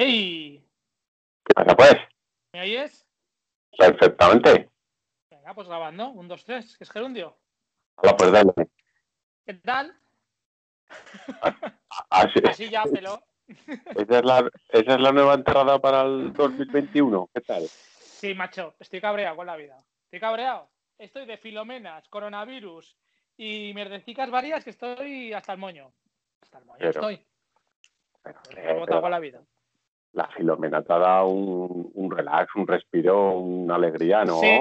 ¡Ey! ¿Qué pasa, pues? ¿Me oyes? Perfectamente. Venga, pues grabando. Un, dos, tres. que es gerundio? Hola, pues dale. ¿Qué tal? Así, Así ya, pelo. esa, es la, esa es la nueva entrada para el 2021. ¿Qué tal? Sí, macho. Estoy cabreado con la vida. Estoy cabreado. Estoy de filomenas, coronavirus y mierdecicas varias que estoy hasta el moño. Hasta el moño Pero- estoy. Pero, con la vida. La filomena te ha dado un, un relax, un respiro, una alegría, ¿no? Sí.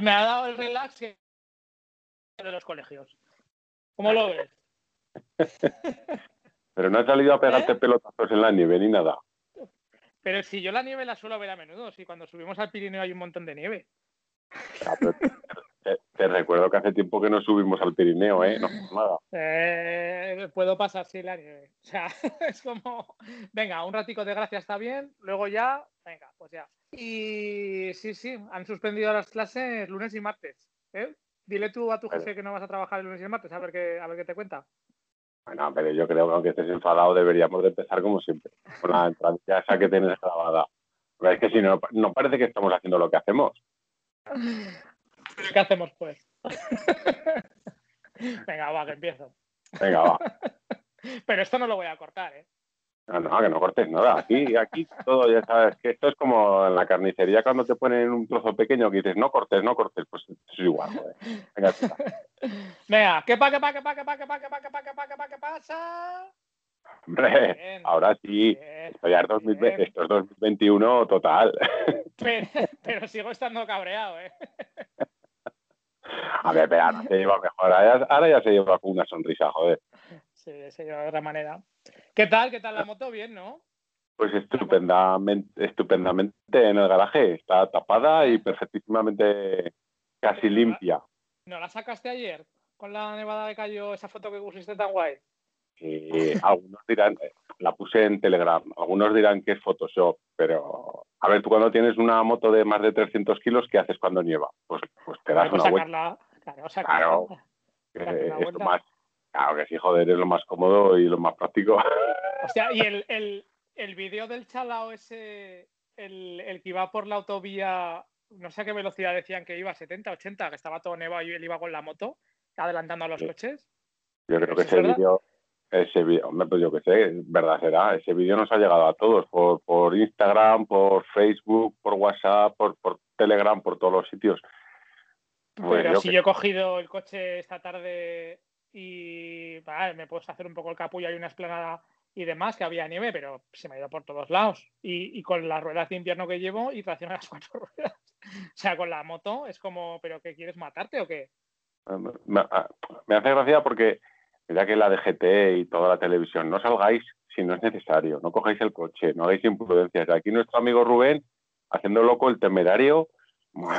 Me ha dado el relax de los colegios. ¿Cómo lo ves? Pero no has salido a pegarte ¿Eh? pelotazos en la nieve ni nada. Pero si yo la nieve la suelo ver a menudo, si cuando subimos al Pirineo hay un montón de nieve. Ya, pero te, recuerdo que hace tiempo que no subimos al Pirineo, ¿eh? No pasa nada. Eh, puedo pasar sin la nieve. O sea, es como, venga, un ratico de gracia está bien, luego ya, venga, pues ya. Y sí, sí, han suspendido las clases lunes y martes. ¿eh? Dile tú a tu jefe que no vas a trabajar el lunes y el martes, a ver qué, a ver qué te cuenta. Bueno, pero yo creo que aunque estés enfadado deberíamos de empezar como siempre, con la entradilla esa que tienes grabada. Pero es que si no, no parece que estamos haciendo lo que hacemos. ¿Qué hacemos pues? venga, va, que empiezo. Venga, va. Pero esto no lo voy a cortar, ¿eh? No, no, que no cortes nada. Aquí, aquí todo, ya sabes, que esto es como en la carnicería cuando te ponen un trozo pequeño que dices, no cortes, no cortes, pues es igual, joder. Venga, tira. Venga, ¿qué pa, qué pa, qué pa, qué pa, qué pa, qué pa, qué pa, qué pa, qué pa, qué pasa? Hombre, Bien, ahora sí, bien. esto ya es 2020, Bien. esto es 2021 total. Pero, pero sigo estando cabreado, ¿eh? A ver, pero ahora se lleva mejor, ahora, ahora ya se lleva con una sonrisa, joder. Sí, se lleva de otra manera. ¿Qué tal? ¿Qué tal la moto? Bien, ¿no? Pues estupendamente, estupendamente en el garaje, está tapada y perfectísimamente casi limpia. ¿No la sacaste ayer con la nevada de Cayo, esa foto que pusiste tan guay? Y algunos dirán, eh, la puse en Telegram, algunos dirán que es Photoshop, pero a ver, tú cuando tienes una moto de más de 300 kilos, ¿qué haces cuando nieva? Pues, pues te das Pues una vuelta. sacarla. Claro, sacarla. Claro. es lo vuelta. más, claro que sí, joder, es lo más cómodo y lo más práctico. Hostia, y el, el, el vídeo del chalao ese, el, el que iba por la autovía, no sé a qué velocidad decían que iba, 70, 80, que estaba todo nevado y él iba con la moto, adelantando a los Sí. coches. Yo creo que ¿Eso ese vídeo, ese vídeo, hombre, pues yo qué sé, verdad será, ese vídeo nos ha llegado a todos, por, por Instagram, por Facebook, por WhatsApp, por, por Telegram, por todos los sitios. Pues Pero yo si yo he cogido el coche esta tarde y vale, me puedes hacer un poco el capullo, hay una esplanada y demás, que había nieve, pero se me ha ido por todos lados. Y, y con las ruedas de invierno que llevo y tracción a las cuatro ruedas. O sea, con la moto es como, ¿pero qué quieres matarte o qué? me, me hace gracia porque mira que la DGT y toda la televisión, no salgáis si no es necesario, no cogáis el coche, no hagáis imprudencias. Aquí nuestro amigo Rubén, haciendo loco el temerario,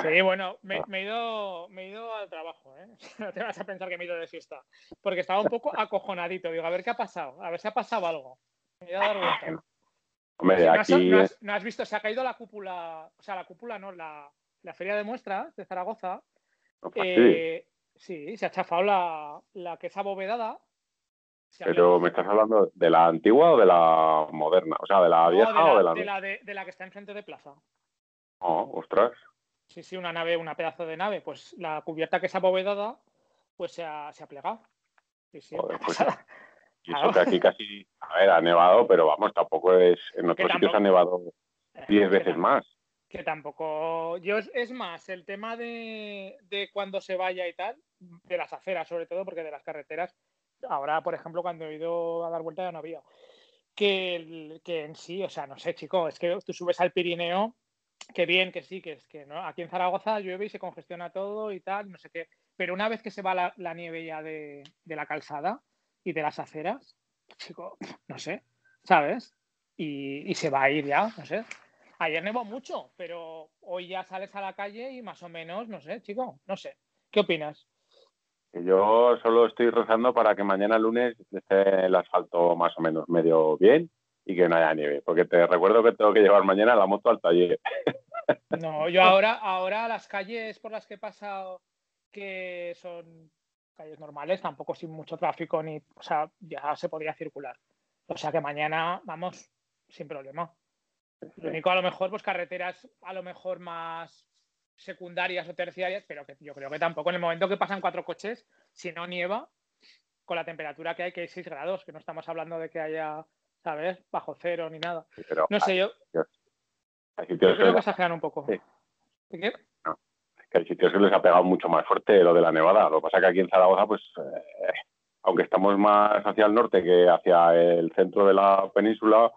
Sí, bueno, me, me he ido, me he ido al trabajo, ¿eh? No te vas a pensar que me he ido de fiesta. Porque estaba un poco acojonadito. Digo, a ver qué ha pasado, a ver si ha pasado algo. Me he ido a dar vuelta. hombre, no, has, aquí no has- no has visto, se ha caído la cúpula, o sea, la cúpula no, la, la feria de muestras de Zaragoza. no pasa Eh, sí, se ha chafado la, la que es abovedada. Pero me estás hablando de la antigua o de la moderna, o sea, de la No, vieja de o de la, la de la de- de la que está enfrente de plaza. Oh, ostras. Sí, sí, una nave, una pedazo de nave. Pues la cubierta que es abovedada, pues se ha, se ha plegado. Sí, sí, Joder, pues. Y eso que aquí casi, a ver, ha nevado, pero vamos, tampoco es. En otros sitios ha nevado Eh, 10 que veces más. Que tampoco. Yo es, más, el tema de, de cuando se vaya y tal, de las aceras, sobre todo, porque de las carreteras, ahora, por ejemplo, cuando he ido a dar vuelta ya no había. Que, que en sí, o sea, no sé, chico, es que tú subes al Pirineo, que bien, que sí, que es que no. Aquí en Zaragoza llueve y se congestiona todo y tal, no sé qué. Pero una vez que se va la, la nieve ya de, de la calzada y de las aceras, chico, no sé, ¿sabes? Y, y se va a ir ya, no sé. Ayer nevó mucho, pero hoy ya sales a la calle y más o menos, no sé, chico, no sé. ¿Qué opinas? Yo solo estoy rezando para que mañana lunes esté el asfalto más o menos medio bien y que no haya nieve. Porque te recuerdo que tengo que llevar mañana la moto al taller. No, yo ahora, ahora las calles por las que he pasado, que son calles normales, tampoco sin mucho tráfico, ni, o sea, ya se podría circular. O sea que mañana vamos sin problema. Lo único, a lo mejor, pues carreteras a lo mejor más secundarias o terciarias, pero que yo creo que tampoco en el momento que pasan cuatro coches, si no nieva, con la temperatura que hay, que hay 6 grados, que no estamos hablando de que haya, ¿sabes? Bajo cero ni nada. no sé, yo, yo creo que exageran un poco. Sí. qué? que hay sitios que les ha pegado mucho más fuerte lo de la nevada. Lo que pasa es que aquí en Zaragoza, pues, eh, aunque estamos más hacia el norte que hacia el centro de la península,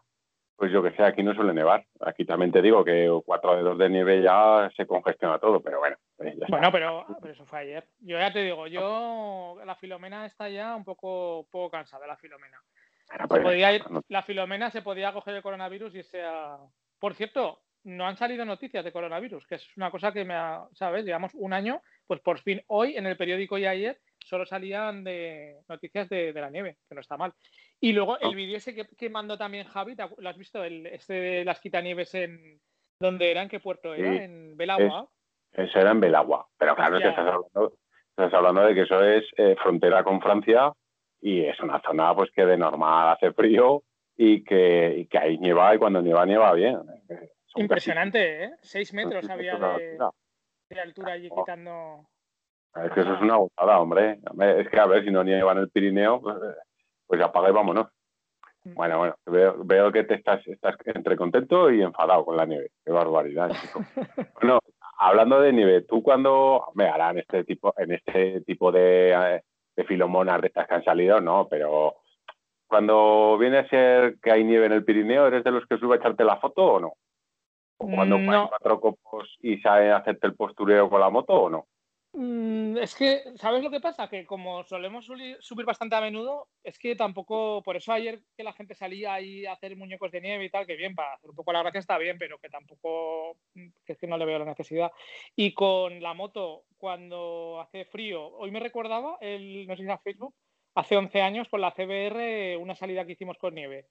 pues yo que sé, aquí no suele nevar. Aquí también te digo que cuatro dedos de nieve ya se congestiona todo, pero bueno. Pues bueno, pero, eso fue ayer. Yo ya te digo, yo la Filomena está ya un poco, poco cansada, la Filomena. Pues, la Filomena se podía coger el coronavirus y sea... Por cierto, no han salido noticias de coronavirus, que es una cosa que me ha, ¿sabes? Llevamos un año, pues por fin hoy en el periódico y ayer solo salían de noticias de, la nieve, que no está mal. Y luego el oh. vídeo ese que, mandó también Javi, ¿lo has visto? El, este de las quitanieves en... ¿Dónde era? ¿En qué puerto era? ¿En Belagua? eso era en Belagua, pero claro, estás hablando, estás hablando de que eso es eh, frontera con Francia y es una zona pues que de normal hace frío y que, y que ahí nieva y cuando nieva, nieva bien. Impresionante, ¿eh? Seis metros había de, altura allí quitando. Es que eso es una gozada, hombre. Es que a ver, si no nieva en el Pirineo, pues, pues apaga y vámonos. Mm. Bueno, bueno, veo, que te estás, estás entre contento y enfadado con la nieve. Qué barbaridad, chico. bueno, hablando de nieve, tú cuando me harán este tipo, en este tipo de, de filomonas de estas que han salido, no, pero cuando viene a ser que hay nieve en el Pirineo, ¿eres de los que sube a echarte la foto o no? cuando no. cuatro copos y sabe hacerte el postureo con la moto o no? Mm, es que, ¿sabes lo que pasa? Que como solemos subir bastante a menudo, es que tampoco, por eso ayer que la gente salía ahí a hacer muñecos de nieve y tal, que bien, para hacer un poco la gracia está bien, pero que tampoco, que es que no le veo la necesidad. Y con la moto, cuando hace frío, hoy me recordaba, el, no sé si era Facebook, hace 11 años con la CBR, una salida que hicimos con nieve,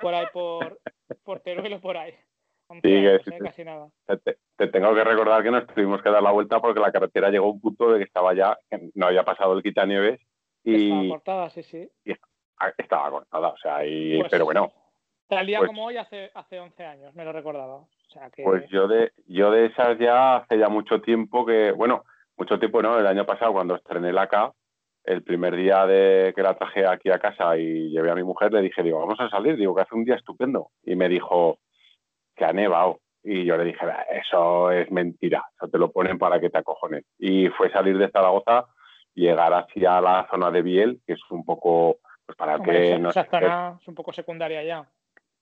por ahí, por, por Teruel o por ahí. Sí, casi nada. Te, tengo que recordar que nos tuvimos que dar la vuelta porque la carretera llegó a un punto de que estaba ya, que no había pasado el quitanieves y... Estaba cortada, sí, sí. estaba cortada, o sea, y, pues pero bueno. Tal día pues como hoy hace, hace 11 años, me lo recordaba. Pues yo de, yo de esas ya hace ya mucho tiempo que, bueno, mucho tiempo no, el año pasado cuando estrené la K, el primer día de que la traje aquí a casa y llevé a mi mujer, le dije, digo, vamos a salir, digo, que hace un día estupendo. Y me dijo, que ha nevado. Y yo le dije, eso es mentira, eso te lo ponen para que te acojones. Y fue salir de Zaragoza, llegar hacia la zona de Biel, que es un poco, pues para que no esa zona es un poco secundaria ya.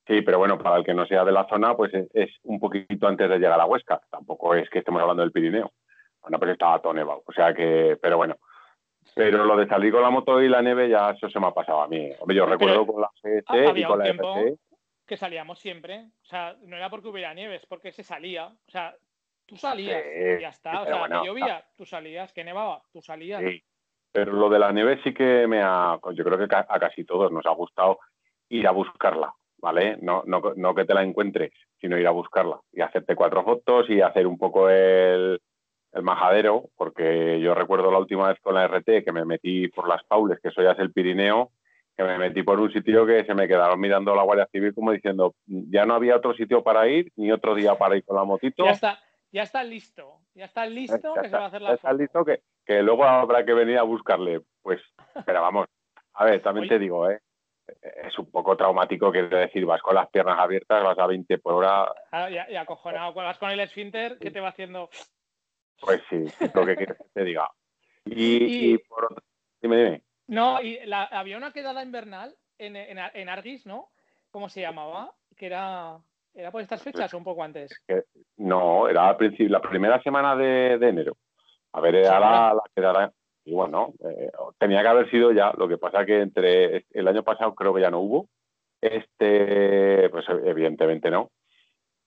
Sí, pero bueno, para el que no sea de la zona, pues es, un poquito antes de llegar a Huesca. Tampoco es que estemos hablando del Pirineo. Bueno, pues estaba todo nevado. O sea que, pero bueno. Pero lo de salir con la moto y la nieve ya eso se me ha pasado a mí. yo recuerdo con la GT y con la FC que salíamos siempre. O sea, no era porque hubiera nieve, es porque se salía. O sea, tú salías y ya está. O sea, que llovía, tú salías, que nevaba, tú salías. Sí. Pero lo de la nieve sí que me ha. Yo creo que a casi todos nos ha gustado ir a buscarla, ¿vale? No, no, no que te la encuentres, sino ir a buscarla y hacerte cuatro fotos y hacer un poco el, el majadero, porque yo recuerdo la última vez con la RT que me metí por las Paules, que eso ya es el Pirineo, que me metí por un sitio que se me quedaron mirando la Guardia Civil como diciendo, ya no había otro sitio para ir, ni otro día para ir con la motito. Ya está, ya está listo, ya está listo que se va a hacer la ya está listo que, que, luego habrá que venir a buscarle. Pues, pero vamos, a ver, también te digo, ¿eh? es un poco traumático, quiero decir, vas con las piernas abiertas, vas a 20 por hora. Ah, y, acojonado, vas con el esfínter, ¿qué te va haciendo? Pues sí, lo que quieres que te diga. Y, y por otro, dime, dime. No, y había una quedada invernal en, en, Argis, ¿no? ¿Cómo se llamaba? Que era, era por estas fechas o un poco antes. no, era al principio, la primera semana de, enero. A ver, era la, quedada. Y bueno, eh, tenía que haber sido ya. Lo que pasa que entre el año pasado creo que ya no hubo. Este, pues evidentemente no.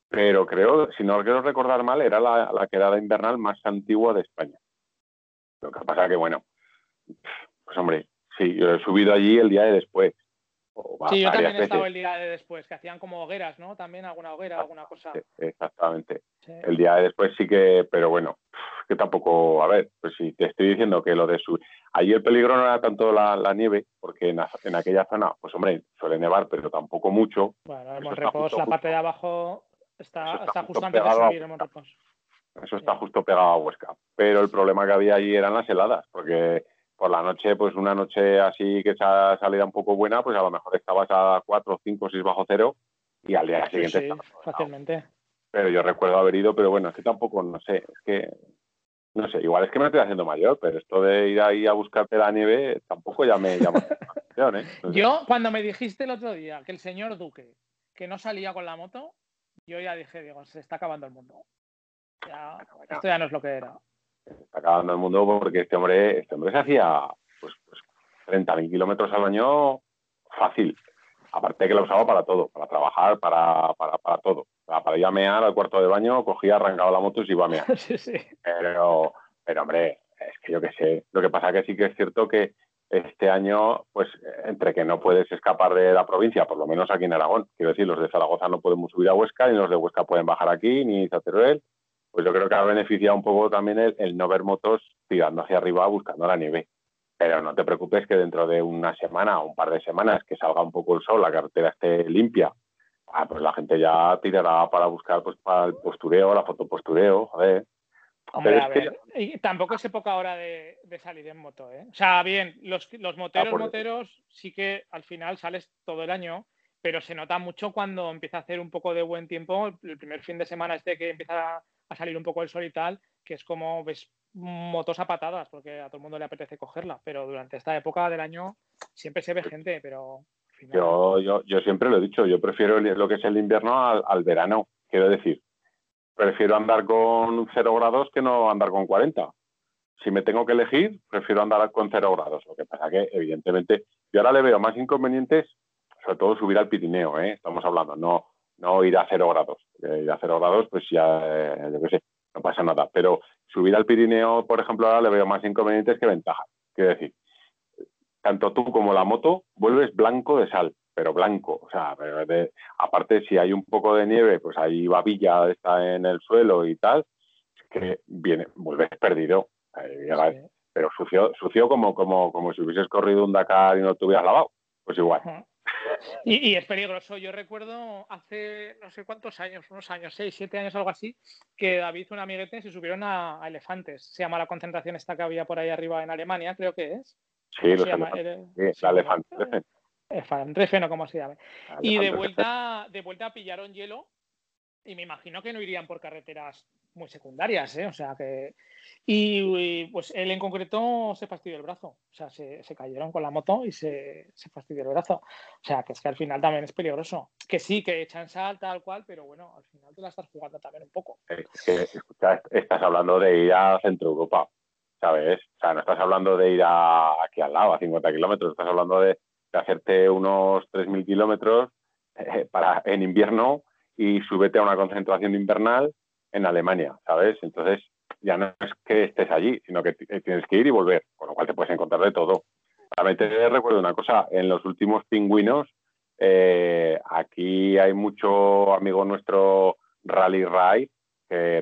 Pero creo, si no quiero recordar mal, era la, la quedada invernal más antigua de España. Lo que pasa que, bueno, pues hombre, Sí, yo he subido allí el día de después. Sí, yo también he estado el día de después, que hacían como hogueras, ¿no? También alguna hoguera, alguna cosa. Exactamente. El día de después sí que, pero bueno, que tampoco, a ver, pues si te estoy diciendo que lo de su... Allí el peligro no era tanto la, nieve, porque en, en, aquella zona, pues hombre, suele nevar, pero tampoco mucho. Bueno, el Monrepos, la parte de abajo está, está, justo antes de subir el Monrepos. Eso está justo pegado a Huesca. Pero el problema que había allí eran las heladas, porque por la noche, pues una noche así que esa salida un poco buena, pues a lo mejor estabas a 4, 5, 6 bajo cero y al día siguiente. Sí, fácilmente. Pero yo recuerdo haber ido, pero bueno, es que tampoco, no sé, es que, no sé, igual es que me estoy haciendo mayor, pero esto de ir ahí a buscarte la nieve tampoco ya me llama la atención, ¿eh? yo, cuando me dijiste el otro día que el señor Duque, que no salía con la moto, yo ya dije, digo, se está acabando el mundo. Ya, esto ya no es lo que era. Está acabando el mundo porque este hombre, este hombre se hacía pues, pues 30.000 kilómetros al año fácil. Aparte que lo usaba para todo, para trabajar, para, para, para todo para ir a mear al cuarto de baño, cogía, arrancaba la moto y se iba a mear. Pero, pero hombre, es que yo qué sé. Lo que pasa que sí que es cierto que este año, pues entre que no puedes escapar de la provincia, por lo menos aquí en Aragón, quiero decir, los de Zaragoza no podemos subir a Huesca, ni los de Huesca pueden bajar aquí, ni Zateruel, pues yo creo que ha beneficiado un poco también el, no ver motos tirando hacia arriba buscando la nieve. Pero no te preocupes que dentro de una semana o un par de semanas que salga un poco el sol, la carretera esté limpia ah, pues la gente ya tirará para buscar pues para el postureo, la foto postureo, a ver. Hombre, a ver. Y tampoco es época ahora de, salir en moto, ¿eh? O sea, bien, los, los moteros, ah, moteros, sí que al final sales todo el año, pero se nota mucho cuando empieza a hacer un poco de buen tiempo, el primer fin de semana este que empieza a salir un poco el sol y tal, que es como ves motos a patadas, porque a todo el mundo le apetece cogerla, pero durante esta época del año siempre se ve gente, pero yo, yo, yo siempre lo he dicho, yo prefiero lo que es el invierno al, verano, quiero decir. Prefiero andar con 0 grados que no andar con 40. Si me tengo que elegir, prefiero andar con 0 grados. Lo que pasa que, evidentemente, yo ahora le veo más inconvenientes, sobre todo subir al Pirineo, ¿eh? estamos hablando, no, no ir a 0 grados. Ir a 0 grados, pues ya, eh, yo qué sé, no pasa nada. Pero subir al Pirineo, por ejemplo, ahora le veo más inconvenientes que ventajas. Quiero decir, tanto tú como la moto vuelves blanco de sal, pero blanco. O sea, aparte si hay un poco de nieve, pues hay babilla está en el suelo y tal, que viene, vuelves perdido. Pero sucio, sucio como, como, como si hubieses corrido un Dakar y no te hubieras lavado. Pues igual. Y, es peligroso. Yo recuerdo hace no sé cuántos años, unos años, seis, siete años, algo así, que David y un amiguete se subieron a, a, elefantes. Se llama la concentración esta que había por ahí arriba en Alemania, creo que es. Sí, los sí, la no como se llame. Y de vuelta, de vuelta pillaron hielo y me imagino que no irían por carreteras muy secundarias, ¿eh? O sea que. Y, pues él en concreto se fastidió el brazo. O sea, se, cayeron con la moto y se, se, fastidió el brazo. O sea, que es que al final también es peligroso. Que sí, que echan sal, tal cual, pero bueno, al final te la estás jugando también un poco. Escucha, estás hablando de ir a Centro Europa. ¿sabes? O sea, no estás hablando de ir a, aquí al lado, a 50 kilómetros, estás hablando de, hacerte unos 3.000 kilómetros eh, para, en invierno y súbete a una concentración invernal en Alemania, ¿sabes? Entonces, ya no es que estés allí, sino que tienes que ir y volver, con lo cual te puedes encontrar de todo. Realmente recuerdo una cosa, en los últimos pingüinos, eh, aquí hay mucho amigo nuestro Rally Ride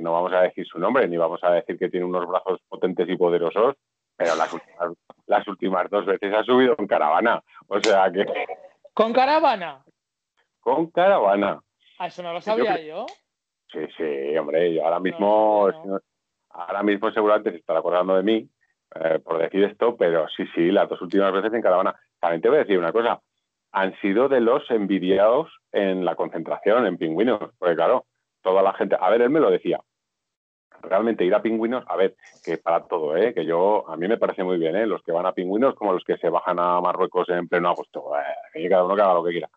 no vamos a decir su nombre, ni vamos a decir que tiene unos brazos potentes y poderosos, pero las últimas, las últimas dos veces ha subido en caravana. O sea que. ¿Con caravana? Con caravana. ¿A eso no lo sabía yo? Sí, sí, hombre, yo ahora mismo, ahora mismo seguramente se estará acordando de mí eh, por decir esto, pero sí, sí, las dos últimas veces en caravana. También te voy a decir una cosa, han sido de los envidiados en la concentración, en pingüinos, porque claro, toda la gente. A ver, él me lo decía. Realmente ir a pingüinos, a ver, que para todo, ¿eh? que yo, a mí me parece muy bien, ¿eh? los que van a pingüinos como los que se bajan a Marruecos en pleno agosto, eh, que cada uno que haga lo que quiera.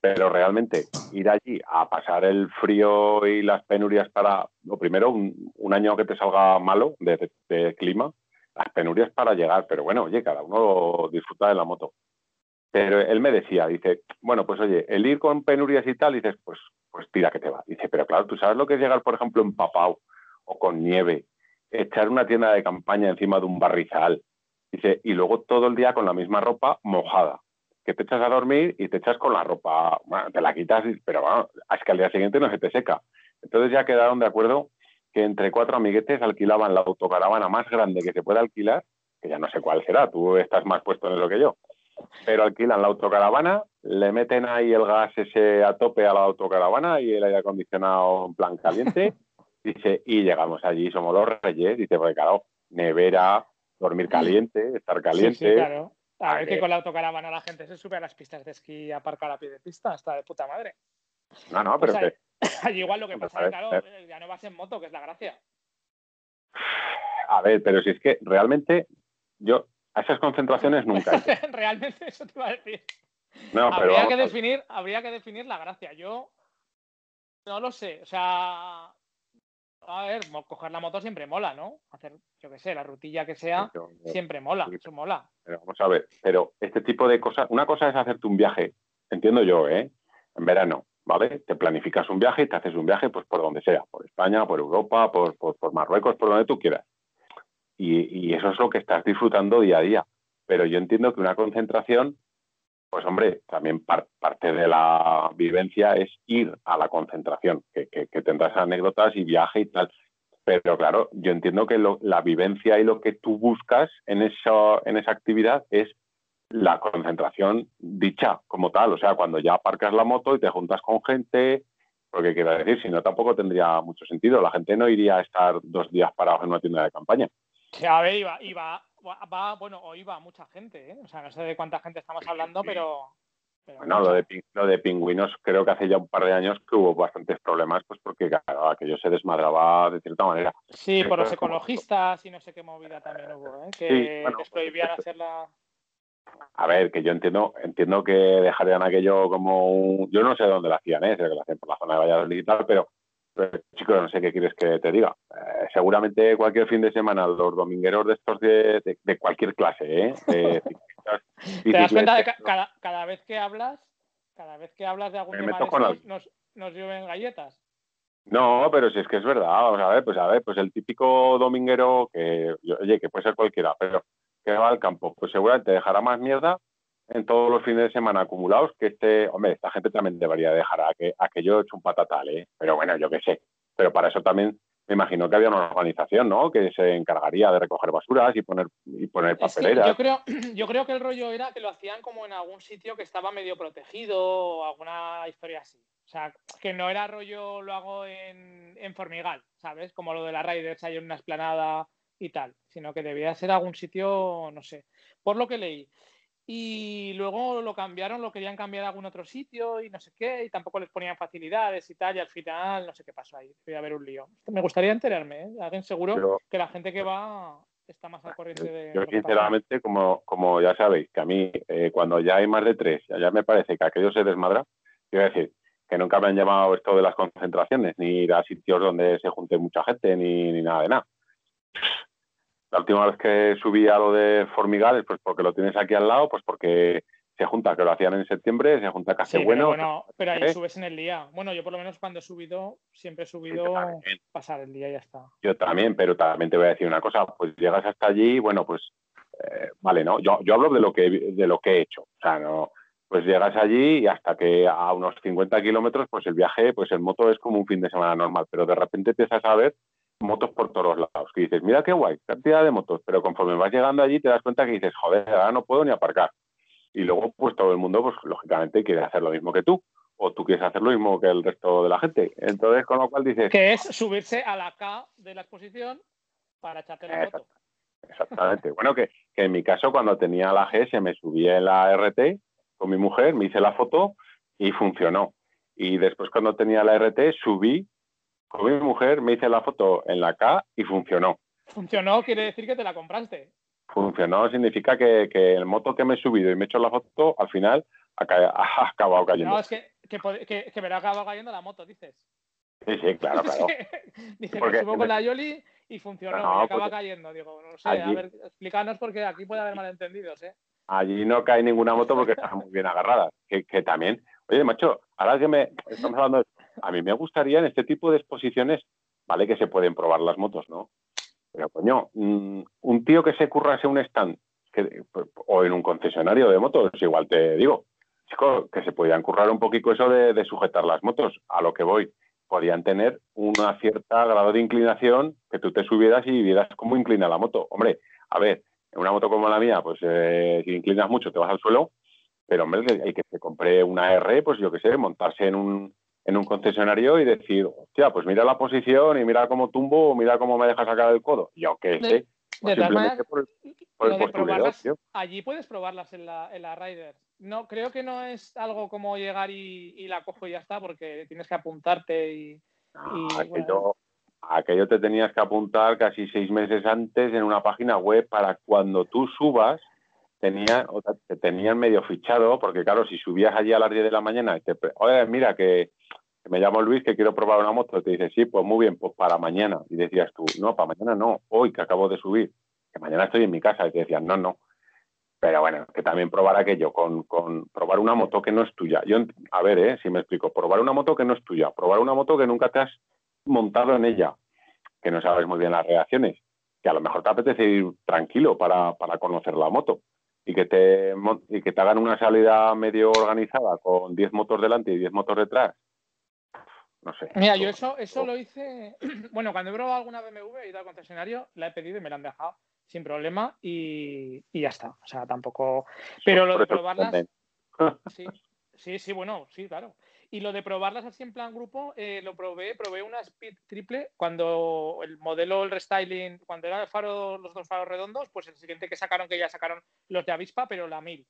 Pero realmente ir allí a pasar el frío y las penurias para, lo primero, un, año que te salga malo de, de, clima, las penurias para llegar, pero bueno, oye, cada uno disfruta de la moto. Pero él me decía, dice, bueno, pues oye, el ir con penurias y tal, dices, pues pues tira que te va. Dice, pero claro, tú sabes lo que es llegar, por ejemplo, en Papau o con nieve, echar una tienda de campaña encima de un barrizal, dice, y luego todo el día con la misma ropa mojada, que te echas a dormir y te echas con la ropa, bueno, te la quitas, pero bueno, es que al día siguiente no se te seca. Entonces ya quedaron de acuerdo que entre cuatro amiguetes alquilaban la autocaravana más grande que se puede alquilar, que ya no sé cuál será, tú estás más puesto en eso que yo, pero alquilan la autocaravana, le meten ahí el gas ese a tope a la autocaravana y el aire acondicionado en plan caliente, dice, y llegamos allí, somos los reyes, dice, porque claro, nevera, dormir caliente, estar caliente. Sí, claro. A ver que con la autocaravana la gente se sube a las pistas de esquí y aparca a pie de pista, está de puta madre. No, no, pero allí igual lo que pasa es claro, ya no vas en moto, que es la gracia. A ver, pero si es que realmente yo a esas concentraciones nunca. realmente eso te iba a decir. No, pero habría que definir, habría que definir la gracia. Yo no lo sé, o sea, a ver, coger la moto siempre mola, ¿no? Hacer, yo qué sé, la rutilla que sea, siempre mola, eso mola. Pero vamos a ver, pero este tipo de cosas, una cosa es hacerte un viaje, entiendo yo, ¿eh? En verano, ¿vale? Te planificas un viaje y te haces un viaje pues por donde sea, por España, por Europa, por, por, Marruecos, por donde tú quieras. Y, y, eso es lo que estás disfrutando día a día. Pero yo entiendo que una concentración, pues hombre, también parte de la vivencia es ir a la concentración, que, que, tendrás anécdotas y viaje y tal. Pero claro, yo entiendo que la vivencia y lo que tú buscas en esa, en esa actividad es la concentración dicha como tal, o sea, cuando ya aparcas la moto y te juntas con gente, porque quiero decir, si no tampoco tendría mucho sentido, la gente no iría a estar dos días parados en una tienda de campaña. a ver, iba, iba, va, bueno, o iba mucha gente, ¿eh? o sea, no sé de cuánta gente estamos hablando, pero... bueno, lo de, lo de pingüinos creo que hace ya un par de años que hubo bastantes problemas, pues porque claro, aquello se desmadraba de cierta manera. Sí, por los ecologistas y no sé qué movida también hubo, ¿eh? que les prohibían hacer la a ver, que yo entiendo, entiendo que dejarían aquello como un... Yo no sé dónde lo hacían, ¿eh? Sé que lo hacían por la zona de Valladolid y tal, pero, chicos, no sé qué quieres que te diga. Eh, seguramente cualquier fin de semana los domingueros de estos de, de, cualquier clase, ¿eh? ¿Te das cuenta de que cada, cada, vez que hablas, cada vez que hablas de algún tema de nos, nos lleven galletas? No, pero si es que es verdad, vamos a ver, pues a ver, pues el típico dominguero que, oye, que puede ser cualquiera, pero que va al campo, pues seguramente dejará más mierda en todos los fines de semana acumulados que este, hombre, esta gente también debería dejar a que aquello hecho un patatal, ¿eh? Pero bueno, yo qué sé. Pero para eso también me imagino que había una organización, ¿no? Que se encargaría de recoger basuras y poner y poner papeleras. yo creo, yo creo que el rollo era que lo hacían como en algún sitio que estaba medio protegido o alguna historia así. O sea, que no era rollo lo hago en, en Formigal, ¿sabes? Como lo de la Raiders hay en una esplanada y tal, sino que debía ser algún sitio, no sé, por lo que leí. Y luego lo cambiaron, lo querían cambiar a algún otro sitio y no sé qué, y tampoco les ponían facilidades y tal, y al final no sé qué pasó ahí, voy a haber un lío. Me gustaría enterarme, ¿eh? Alguien seguro que la gente que va está más al corriente de... Yo sinceramente, como, como ya sabéis, que a mí eh, cuando ya hay más de tres, ya, me parece que aquello se desmadra, quiero decir, que nunca me han llamado esto de las concentraciones, ni ir a sitios donde se junte mucha gente, ni, ni nada de nada la última vez que subí a lo de Formigales, pues porque lo tienes aquí al lado, pues porque se junta, que lo hacían en septiembre, se junta casi bueno. Pero, pero ahí subes en el día. Bueno, yo por lo menos cuando he subido, siempre he subido pasar el día y ya está. Yo también, pero también te voy a decir una cosa, pues llegas hasta allí, bueno, pues eh, vale, ¿no? Yo, yo hablo de lo que de lo que he hecho. O sea, no, pues llegas allí y hasta que a unos 50 kilómetros, pues el viaje, pues el moto es como un fin de semana normal, pero de repente empiezas a ver motos por todos lados, que dices, mira qué guay, cantidad de motos, pero conforme vas llegando allí te das cuenta que dices, joder, ahora no puedo ni aparcar. Y luego, pues todo el mundo, pues lógicamente quiere hacer lo mismo que tú, o tú quieres hacer lo mismo que el resto de la gente. Entonces, con lo cual dices... Que es subirse a la K de la exposición para echarte la moto. Exactamente. bueno, que, que, en mi caso, cuando tenía la GS, me subí en la RT con mi mujer, me hice la foto y funcionó. Y después, cuando tenía la RT, subí con mi mujer me hice la foto en la K y funcionó. ¿Funcionó? Quiere decir que te la compraste. Funcionó significa que, el moto que me he subido y me he hecho la foto, al final ha, acabado cayendo. No, es que, que, que, me ha acabado cayendo la moto, dices. Sí, sí, claro, claro. Dice, me subo con la Yoli y funcionó, no, acaba cayendo. Digo, no sé, a ver, explícanos porque aquí puede haber malentendidos, ¿eh? Allí no cae ninguna moto porque está muy bien agarrada. Que, que también, oye, macho, ahora que me estamos hablando de a mí me gustaría en este tipo de exposiciones, vale que se pueden probar las motos, ¿no? Pero coño, mm, un tío que se currase un stand o en un concesionario de motos, igual te digo, chico, que se podían currar un poquito eso de, sujetar las motos, a lo que voy, podían tener una cierta grado de inclinación que tú te subieras y vieras cómo inclina la moto. Hombre, a ver, en una moto como la mía, pues eh, si inclinas mucho te vas al suelo, pero hombre, el que se compre una R, pues yo qué sé, montarse en un, en un concesionario y decir, hostia, pues mira la posición y mira cómo tumbo, mira cómo me deja sacar el codo. Yo qué sé. De todas maneras, por, allí puedes probarlas en la, en la Rider. No, creo que no es algo como llegar y, la cojo y ya está, porque tienes que apuntarte y. aquello, te tenías que apuntar casi seis meses antes en una página web para cuando tú subas, tenía, te tenían medio fichado, porque claro, si subías allí a las 10 de la mañana y te, oye, mira que, me llamo Luis, que quiero probar una moto, te dice, sí, pues muy bien, pues para mañana. Y decías tú, no, para mañana no, hoy que acabo de subir, que mañana estoy en mi casa. Y te decían, no, no. Pero bueno, que también probar aquello, con, con probar una moto que no es tuya. Yo, a ver, ¿eh? si me explico, probar una moto que no es tuya, probar una moto que nunca te has montado en ella, que no sabes muy bien las reacciones, que a lo mejor te apetece ir tranquilo para, para conocer la moto y que te y que te hagan una salida medio organizada con 10 motos delante y 10 motos detrás. No sé. Mira, yo eso, eso lo hice, bueno, cuando he probado alguna BMW y ido al concesionario, la he pedido y me la han dejado sin problema y, y ya está. O sea, tampoco. Pero lo de probarlas. Sí, sí, sí, bueno, sí, claro. Y lo de probarlas así en plan grupo, eh, lo probé, probé una Speed triple cuando el modelo, el restyling, cuando eran el faro, los dos faros redondos, pues el siguiente que sacaron, que ya sacaron los de Avispa, pero la 1000.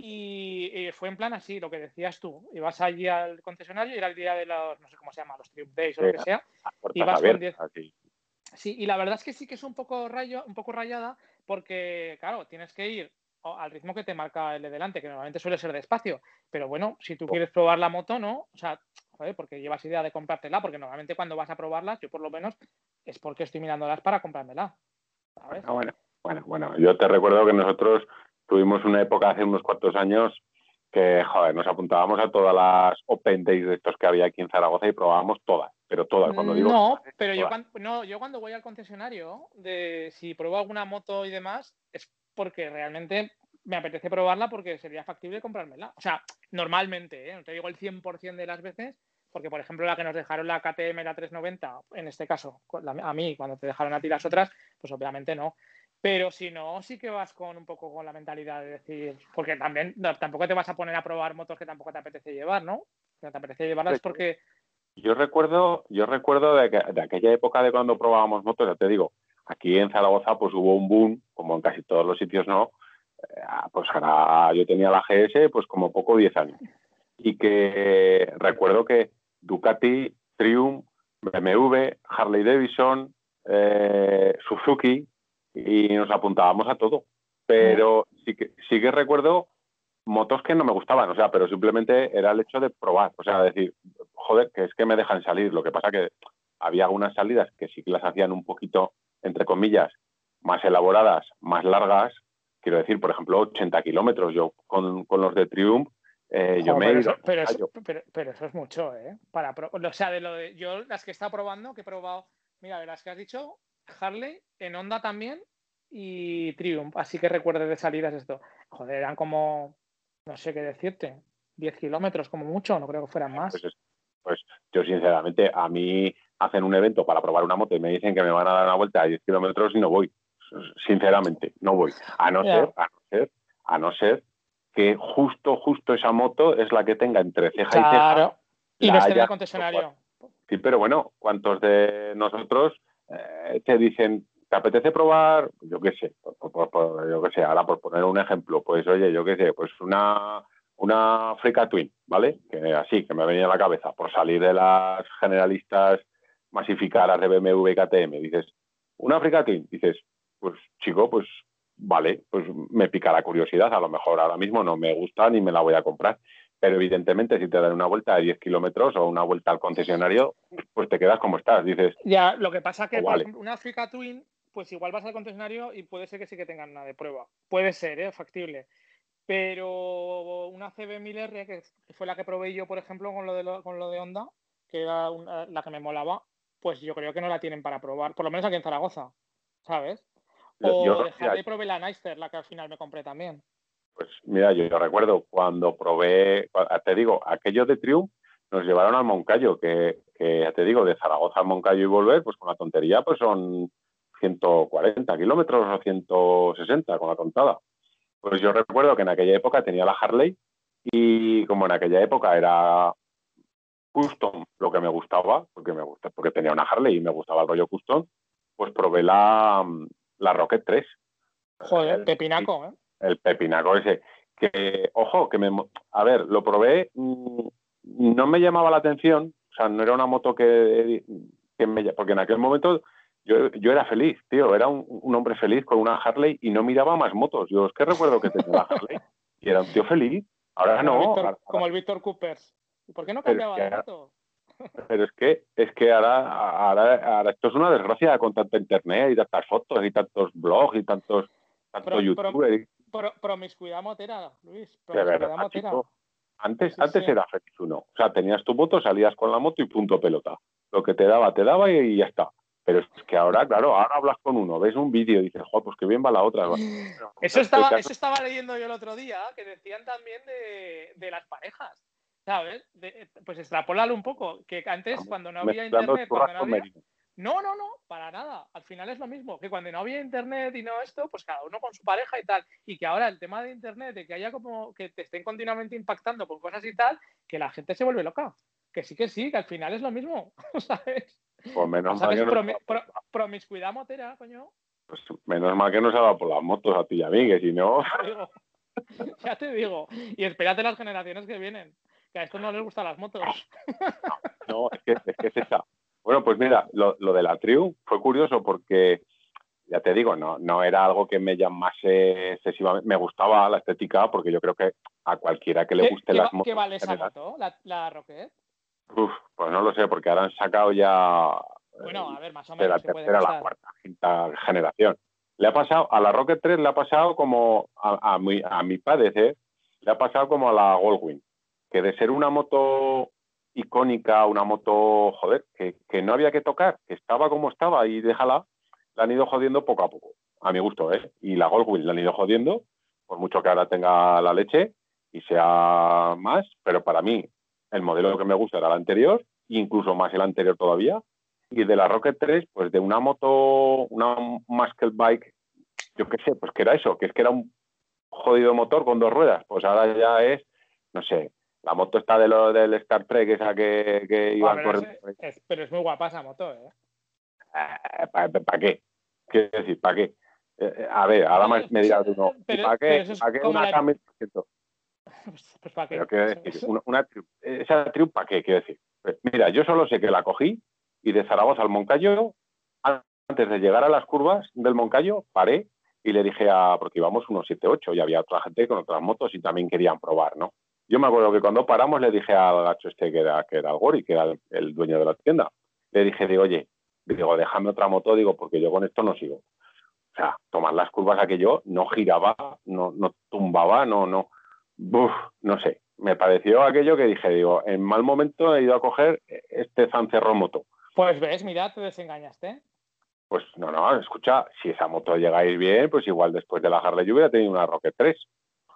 Y, fue en plan así, lo que decías tú. Ibas allí al concesionario y era el día de los, no sé cómo se llama, los Triumph Days o lo que sea. Y vas con 10. Sí, y la verdad es que sí que es un poco, rayo, un poco rayada porque, claro, tienes que ir al ritmo que te marca el de delante, que normalmente suele ser despacio. Pero bueno, si tú quieres probar la moto, ¿no? O sea, joder, porque llevas idea de comprártela, porque normalmente cuando vas a probarlas, yo por lo menos, es porque estoy mirándolas para comprármela. ¿sabes? Ah, bueno, bueno, bueno, yo te recuerdo que nosotros tuvimos una época hace unos cuantos años que, joder, nos apuntábamos a todas las Open Days de estos que había aquí en Zaragoza y probábamos todas, pero todas, cuando digo... No, pero yo cuando, no, yo cuando voy al concesionario, de si pruebo alguna moto y demás, es porque realmente me apetece probarla porque sería factible comprármela. O sea, normalmente, ¿eh? no te digo el 100% de las veces, porque por ejemplo la que nos dejaron la KTM, la 390, en este caso, a mí, cuando te dejaron a ti las otras, pues obviamente no. Pero si no, sí que vas con un poco con la mentalidad de decir, porque también tampoco te vas a poner a probar motos que tampoco te apetece llevar, ¿no? Que te apetece llevarlas pues, porque... Yo recuerdo, yo recuerdo de, de aquella época de cuando probábamos motos, ya te digo, Aquí en Zaragoza pues hubo un boom, como en casi todos los sitios no, eh, pues ahora yo tenía la GS pues como poco 10 años. Y que recuerdo que Ducati, Triumph, BMW, Harley Davidson, eh, Suzuki, y nos apuntábamos a todo. Pero sí que, sí que recuerdo motos que no me gustaban, o sea, pero simplemente era el hecho de probar, o sea, decir, joder, que es que me dejan salir. Lo que pasa que había algunas salidas que sí que las hacían un poquito entre comillas, más elaboradas, más largas, quiero decir, por ejemplo, 80 kilómetros. Yo con, los de Triumph, eh, yo me pero, eso, pero, eso, pero, eso, es mucho, ¿eh? Para o sea, de lo de yo las que he estado probando, que he probado, mira, de las que has dicho, Harley, en Honda también y Triumph. Así que recuerde de salidas esto. Joder, eran como, no sé qué decirte, 10 kilómetros como mucho, no creo que fueran más. Pues, pues yo sinceramente, a mí hacen un evento para probar una moto y me dicen que me van a dar una vuelta a 10 kilómetros y no voy. Sinceramente, no voy. A no ser, a no ser, a no ser que justo, justo esa moto es la que tenga entre ceja y ceja. Y no esté en el concesionario. Sí, pero bueno, ¿cuántos de nosotros eh, te dicen, ¿te apetece probar? Yo qué sé, yo qué sé, ahora por poner un ejemplo, pues oye, yo qué sé, pues una una Africa Twin, ¿vale? Que así, que me venía a la cabeza, por salir de las generalistas masificar de BMW KTM. Dices, una Africa Twin, dices, pues chico, pues vale, pues me pica la curiosidad, a lo mejor ahora mismo no me gusta ni me la voy a comprar, pero evidentemente si te dan una vuelta de 10 kilómetros o una vuelta al concesionario, pues te quedas como estás, dices. Ya, lo que pasa que, por ejemplo, una Africa Twin, pues igual vas al concesionario y puede ser que sí que tengan una de prueba. Puede ser, ¿eh? Factible. Pero una CB1000R, que fue la que probé yo, por ejemplo, con lo de, con lo de Honda, que era la que me molaba, pues yo creo que no la tienen para probar, por lo menos aquí en Zaragoza, ¿sabes? O yo, dejar de probé la Neister, la que al final me compré también. Pues mira, yo, recuerdo cuando probé, te digo, aquello de Triumph, nos llevaron al Moncayo, que, que ya te digo, de Zaragoza al Moncayo y volver, pues con la tontería, pues son 140 kilómetros o 160 con la tontada. Pues yo recuerdo que en aquella época tenía la Harley y como en aquella época era custom lo que me gustaba, porque me gusta, porque tenía una Harley y me gustaba el rollo custom, pues probé la, la Rocket 3. Joder, pepinaco, ¿eh? El pepinaco ese. Que, ojo, que me. A ver, lo probé, mm, no me llamaba la atención, o sea, no era una moto que, que me. Porque en aquel momento yo, yo era feliz, tío, era un, un, hombre feliz con una Harley y no miraba más motos. Yo es que recuerdo que tenía la Harley y era un tío feliz. Ahora como no. El Víctor, ahora, como el Víctor Coopers. ¿Y por qué no cambiaba Pero de moto? Pero es que, es que ahora, ahora, ahora esto es una desgracia con tanta internet y tantas fotos y tantos blogs y tantos, tanto Pro- youtuber. y- Pro- promiscuidad motera, Luis. de Promiscuidad verdad, motera. chico. Antes, Sí, antes sí. era feliz uno. O sea, tenías tu moto, salías con la moto y punto pelota. Lo que te daba, te daba y, y ya está. Pero es que ahora, claro, ahora hablas con uno, ves un vídeo y dices, joder, pues qué bien va la otra. Eso estaba, Pues, eso estaba leyendo yo el otro día, que decían también de, de las parejas. ¿Sabes? De- pues extrapolalo un poco. Que antes, cuando no había internet, cuando no había. No, no, no, para nada. Al final es lo mismo. Que cuando no había internet y no esto, pues cada uno con su pareja y tal. Y que ahora el tema de internet, de que haya como que te estén continuamente impactando con cosas y tal, que la gente se vuelve loca. Que sí, que sí, que al final es lo mismo. ¿Sabes? Pues menos, mal que no, Promi- pro- promiscuidad motera, coño. pues menos mal que no se ha dado por las motos a ti y a mí, que si no, ya te digo. Y espérate las generaciones que vienen. Que a estos no les gustan las motos. no, es que es, que es esa. Bueno, pues mira, lo, lo de la Triumph fue curioso porque, ya te digo, no, no era algo que me llamase excesivamente. Me gustaba la estética porque yo creo que a cualquiera que le ¿Qué, guste qué las motos. qué vale esa moto? La, la Rocket. uf, pues no lo sé, porque ahora han sacado ya Bueno, eh, a ver, más o de la menos se puede tercera a la cuarta, quinta generación. Le ha pasado, a la Rocket 3 le ha pasado como, a, a mi, a mi parecer, le ha pasado como a la Goldwing, que de ser una moto icónica, una moto, joder, que, que no había que tocar, que estaba como estaba y déjala, la han ido jodiendo poco a poco, a mi gusto, ¿eh? Y la Goldwing la han ido jodiendo, por mucho que ahora tenga la leche y sea más, pero para mí el modelo que me gusta era el anterior, incluso más el anterior todavía, y de la Rocket 3, pues de una moto, una muscle bike, yo qué sé, pues que era eso, que es que era un jodido motor con dos ruedas, pues ahora ya es, no sé, la moto está de lo del Star Trek, esa que, que iba es, es- pero es muy guapa esa moto, ¿eh? ¿Para qué? Quiero decir, ¿para qué? Eh, eh, a ver, ahora me, me dirás uno, ¿y Pero- ¿para qué? ¿Para qué una la- K1100? Pues, pues para qué. Pero quiero decir, una, una tri- esa triumph, ¿para qué? Quiero decir, pues, mira, yo solo sé que la cogí y de Zaragoza al Moncayo, antes de llegar a las curvas del Moncayo, paré y le dije a, porque íbamos unos 7-8 y había otra gente con otras motos y también querían probar, ¿no? Yo me acuerdo que cuando paramos le dije al gacho este que era, que era el Gori, que era el, el dueño de la tienda, le dije, digo, oye, digo, déjame otra moto, digo, porque yo con esto no sigo. O sea, tomar las curvas aquello no giraba, no, no tumbaba, no, no, Buf, no sé. Me pareció aquello que dije, digo, en mal momento he ido a coger este Zancerro moto. Pues ves, mira, te desengañaste. Pues no, no, escucha, si esa moto llega a ir bien, pues igual después de la Harley yo hubiera tenido una Rocket 3.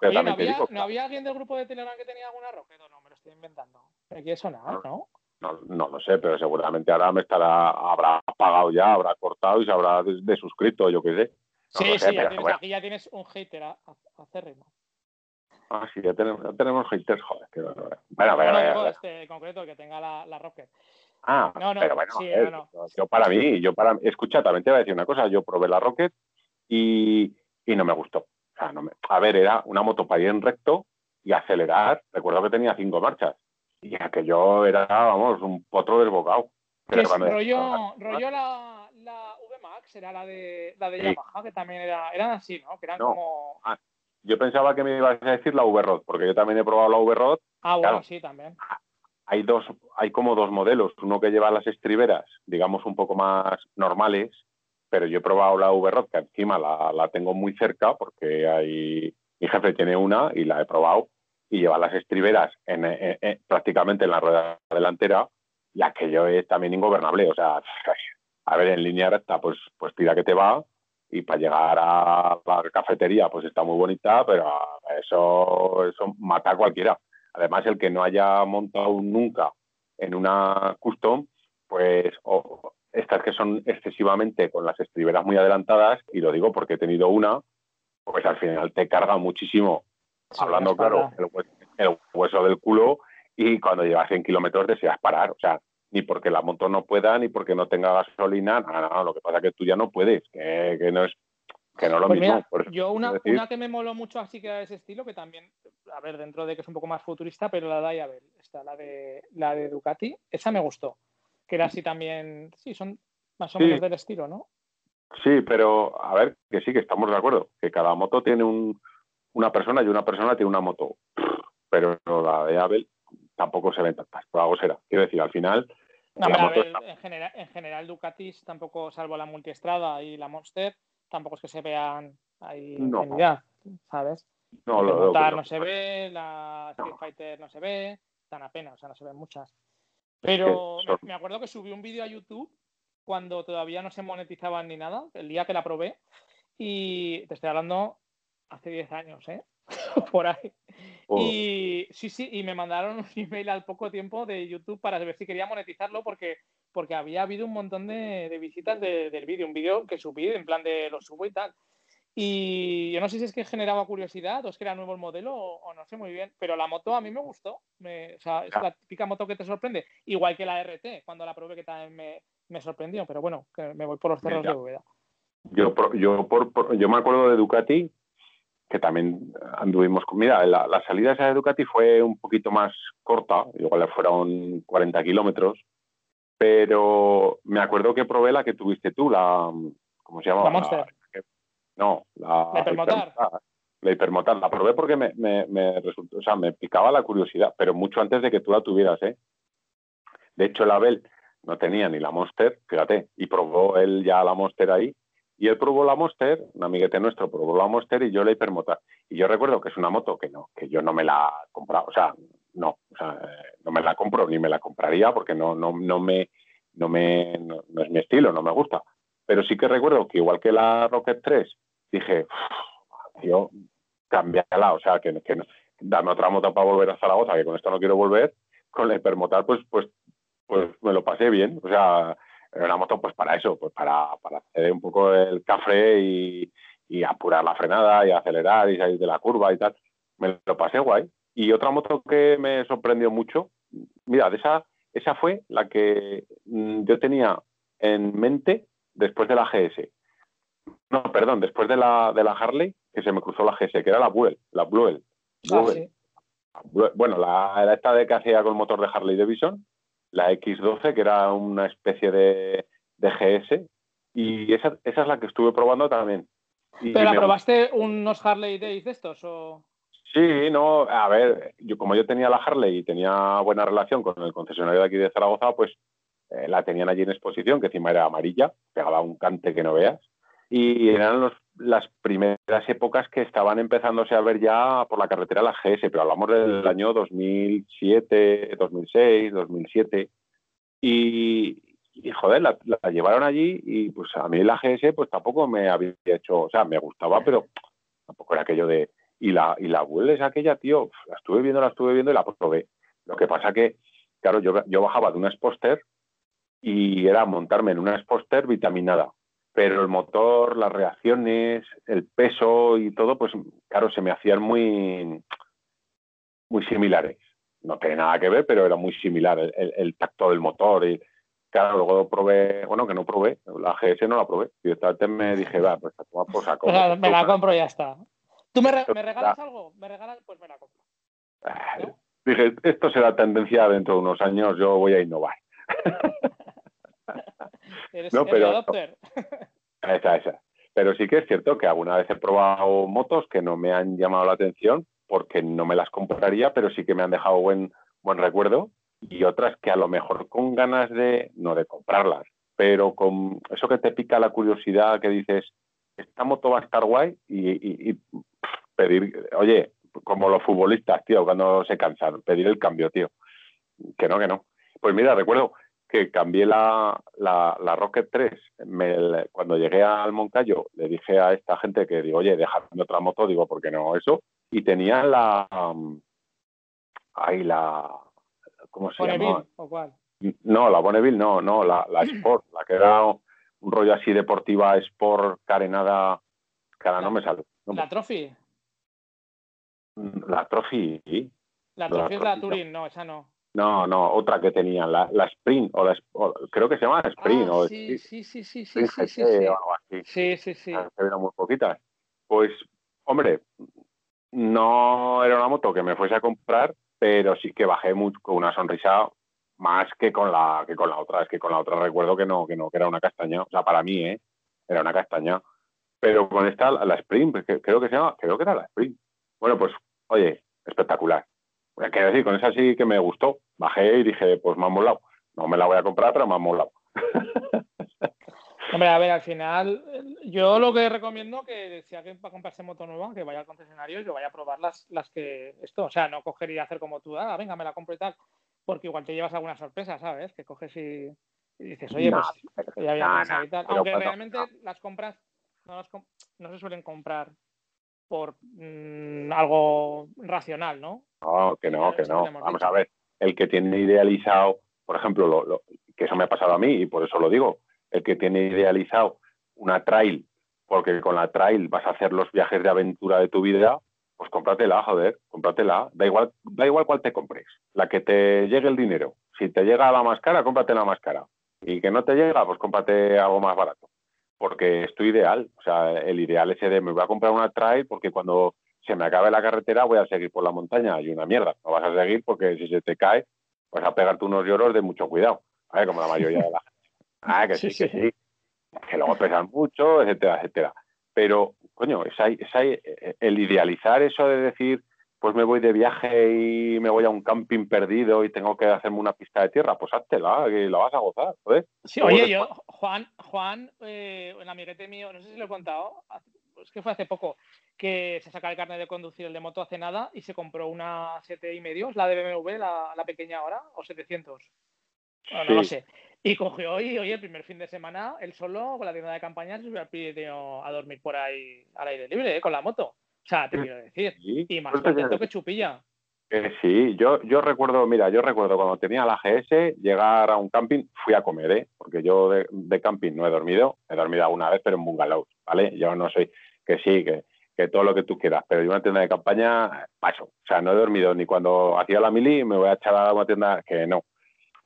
Pero Oye, ¿no te había, digo, ¿no había alguien del grupo de Telegram que tenía alguna Rocket o no? Me lo estoy inventando. Me quiere sonar, ¿no? no, no lo sé, pero seguramente ahora me estará, habrá pagado ya, habrá cortado y se habrá des- desuscrito, yo qué sé. No sí, sé, sí, ya pero tienes, bueno. aquí ya tienes un hater a- acérrimo. Ah, sí, ya tenemos, ya tenemos haters, joder. qué barbaridad. Bueno, Bueno, bueno, digo, bueno, este concreto, que tenga la, la Rocket. Ah, No, no, pero bueno, sí, ver, no, yo para mí, yo para escucha, también te voy a decir una cosa, yo probé la Rocket y, y no me gustó. O sea, no me- a ver, era una moto para ir en recto y acelerar. Recuerdo que tenía cinco marchas y aquello era, vamos, un potro desbocado. Pero rollo, rollo la, la VMAX, era la de, la de Sí. Yamaha, que también era, eran así, ¿no? Que eran No. como... Yo pensaba que me ibas a decir la V-Rod, porque yo también he probado la V-Rod. Ah, bueno, Claro. sí, también. Hay dos, hay como dos modelos, uno que lleva las estriberas, digamos, un poco más normales, pero yo he probado la V-Rod, que encima la, la tengo muy cerca, porque hay, mi jefe tiene una y la he probado, y lleva las estriberas en, en- en- prácticamente en la rueda delantera, y aquello es también ingobernable. O sea, a ver, en línea recta, pues, pues tira que te va, y para llegar a la cafetería, pues está muy bonita, pero eso, eso mata a cualquiera. Además, el que no haya montado nunca en una custom, pues estas que son excesivamente con las estriberas muy adelantadas, y lo digo porque he tenido una, pues al final te carga muchísimo, hablando claro, el, hueso del culo, y cuando llevas 100 kilómetros deseas parar, o sea, ni porque la moto no pueda, ni porque no tenga gasolina, nada, lo que pasa es que tú ya no puedes, que, no es que no lo pues mismo. yo una, una, que me moló mucho así que de ese estilo, que también, a ver, dentro de que es un poco más futurista, pero la de ver, está la de la de Ducati, esa me gustó, que era así también, sí, son más o menos del estilo, ¿no? Sí, pero a ver, que sí, que estamos de acuerdo, que cada moto tiene un, una persona y una persona tiene una moto, pero la de Abel tampoco se ven tantas, por algo será. Quiero decir, al final... en, general, en general Ducatis tampoco, salvo la multiestrada y la Monster, tampoco es que se vean ahí no. en ya, ¿sabes? No, lo, lo, no se ve, la Street Fighter no se ve, tan apenas, o sea, no se ven muchas. Pero me acuerdo que subí un vídeo a YouTube cuando todavía no se monetizaban ni nada, el día que la probé, y te estoy hablando hace 10 años, ¿eh? Por ahí. Oh. Y sí, sí, y me mandaron un email al poco tiempo de YouTube para ver si quería monetizarlo porque, porque había habido un montón de, visitas del vídeo, un vídeo que subí en plan de lo subo y tal. Y yo no sé si es que generaba curiosidad o es que era nuevo el modelo o, no sé muy bien, pero la moto a mí me gustó. o sea, es la típica moto que te sorprende, igual que la RT, cuando la probé que también me, me sorprendió, pero bueno, que me voy por los cerros de Úbeda. Yo, yo, por, yo me acuerdo de Ducati, que también anduvimos con. Mira, la, la salida esa de Ducati fue un poquito más corta, igual fueron 40 kilómetros, pero me acuerdo que probé la que tuviste tú, la. ¿Cómo se llama? La Monster. No, la, la hipermotar. La hipermotar. La probé porque me, me, me, resultó, o sea, me picaba la curiosidad, pero mucho antes de que tú la tuvieras, ¿eh? De hecho, la Abel no tenía ni la Monster, fíjate, y probó él ya la Monster ahí. Y él probó la Monster, un amiguete nuestro probó la Monster y yo la Hipermotar. Y yo recuerdo que es una moto que no, que yo no me la he comprado, o sea, no, o sea, no me la compro ni me la compraría porque no, no, no me, no me, no, es mi estilo, no me gusta. Pero sí que recuerdo que igual que la Rocket 3, dije, yo, cambiala, o sea, que, dame otra moto para volver a Zaragoza, que con esto no quiero volver. Con la Hipermotar, pues, pues pues me lo pasé bien. O sea, era una moto pues para eso, pues para, para hacer un poco el café y, apurar la frenada y acelerar y salir de la curva y tal. Me lo pasé guay. Y otra moto que me sorprendió mucho, mira, esa, esa fue la que mm, yo tenía en mente después de la GS. No, perdón, después de la, de la Harley, que se me cruzó la GS, que era la Buell, la Bluel. Ah, bueno, la, la, esta de que hacía con el motor de Harley Davidson, la X12, que era una especie de, GS, y esa, esa, es la que estuve probando también. ¿Pero la probaste unos Harley Days de estos o...? Sí, no, a ver, yo como yo tenía la Harley y tenía buena relación con el concesionario de aquí de Zaragoza, pues eh, la tenían allí en exposición, que encima era amarilla, pegaba un cante que no veas, y eran los, las primeras épocas que estaban empezándose a ver ya por la carretera la GS, pero hablamos del año 2007, 2006, 2007. Y, y joder, la, llevaron allí y pues a mí la GS pues tampoco me había hecho, o sea, me gustaba, pero tampoco era aquello de... Y la, y la es aquella, tío, la estuve viendo, la estuve viendo y la probé. Lo que pasa que, claro, yo, yo bajaba de una Sposter y era montarme en una Sposter vitaminada pero el motor, las reacciones, el peso y todo, pues claro, se me hacían muy, muy similares. No tiene nada que ver, pero era muy similar el, tacto del motor. Y claro, luego probé, bueno, que no probé, la GS no la probé. Directamente me dije, va, pues toma por saco. me la compro y ya está. ¿Tú me, regalas algo? ¿Me regalas? Pues me la compro. Ah, dije, esto será tendencia dentro de unos años, yo voy a innovar. no, pero, esa, esa. Pero sí que es cierto que alguna vez he probado motos que no me han llamado la atención porque no me las compraría, pero sí que me han dejado buen, buen recuerdo. Y otras que a lo mejor con ganas de, no de comprarlas, pero con eso que te pica la curiosidad, que dices, esta moto va a estar guay y, pedir, oye, como los futbolistas, tío, cuando se cansan, pedir el cambio, tío. Que no, que no. Pues mira, recuerdo, que cambié la, la, Rocket 3. cuando llegué al Moncayo, le dije a esta gente que digo, oye, déjame otra moto, digo, ¿por qué no eso? Y tenía la. ahí la. ¿Cómo se llama? ¿O cuál? No, la Bonneville no, no, la, la Sport, la que era un rollo así deportiva, Sport, carenada, que ahora no me sale. ¿La Trophy? La Trophy, sí. La Trophy es la Turing, no, esa no. No, no, otra que tenían, la, la Sprint, o la, creo que se llama Sprint. Ah, o sí, sí, sí, sí, sí, sí, sí, sí. O algo así. Sí, sí, sí. Se muy poquitas. Pues, hombre, no era una moto que me fuese a comprar, pero sí que bajé mucho, con una sonrisa más que con la que con la otra. Es que con la otra recuerdo que no, que no, que era una castaña. O sea, para mí, ¿eh? Era una castaña. Pero con esta, la Sprint, creo que se llama, creo que era la Sprint. Bueno, pues, oye, espectacular. Quiero decir, con esa sí que me gustó. Bajé y dije, pues me ha molado. No me la voy a comprar, pero me ha molado. Hombre, a ver, al final, yo lo que recomiendo que si alguien va a comprarse moto nueva, que vaya al concesionario y que vaya a probar las, las que esto, o sea, no coger y hacer como tú, ah, venga, me la compro y tal, porque igual te llevas alguna sorpresa, ¿sabes? Que coges y, dices, oye, pues ya había y tal. Aunque realmente las compras no, no, se suelen comprar por mm, algo racional, ¿no? No, que no, que no. Vamos a ver, el que tiene idealizado, por ejemplo, lo, que eso me ha pasado a mí y por eso lo digo, el que tiene idealizado una trail, porque con la trail vas a hacer los viajes de aventura de tu vida, pues cómpratela, joder, cómpratela. Da igual, da igual cuál te compres, la que te llegue el dinero. Si te llega la más cara, cómprate la más cara. Y que no te llega, pues cómprate algo más barato. Porque es tu ideal. O sea, el ideal ese de me voy a comprar una trail porque cuando se me acabe la carretera voy a seguir por la montaña y una mierda. No vas a seguir porque si se te cae, vas a pegarte unos lloros de mucho cuidado. Como la mayoría de la gente. Ah, que sí, que sí. Que luego pesan mucho, etcétera, etcétera. Pero, coño, es eh, el idealizar eso de decir, pues me voy de viaje y me voy a un camping perdido y tengo que hacerme una pista de tierra, pues háztela, que la vas a gozar, Sí, oye, yo, Juan, Juan, eh, un amiguete mío, no sé si lo he contado, es que fue hace poco, que se saca el carnet de conducir el de moto hace nada y se compró una 7 y medio, la de BMW, la, la pequeña ahora, o 700. no lo sé. Y cogió y hoy el primer fin de semana, él solo, con la tienda de campaña, se subió al Pirineo a dormir por ahí al aire libre, ¿eh? con la moto. O sea, te quiero decir. Y más contento que chupilla. sí, yo, yo recuerdo, mira, yo recuerdo cuando tenía la GS, llegar a un camping, fui a comer, ¿eh? porque yo de, camping no he dormido, he dormido alguna vez, pero en bungalow, ¿vale? Yo no soy, que sí, que, que todo lo que tú quieras, pero yo una tienda de campaña paso. O sea, no he dormido ni cuando hacía la mili, me voy a echar a una tienda que no.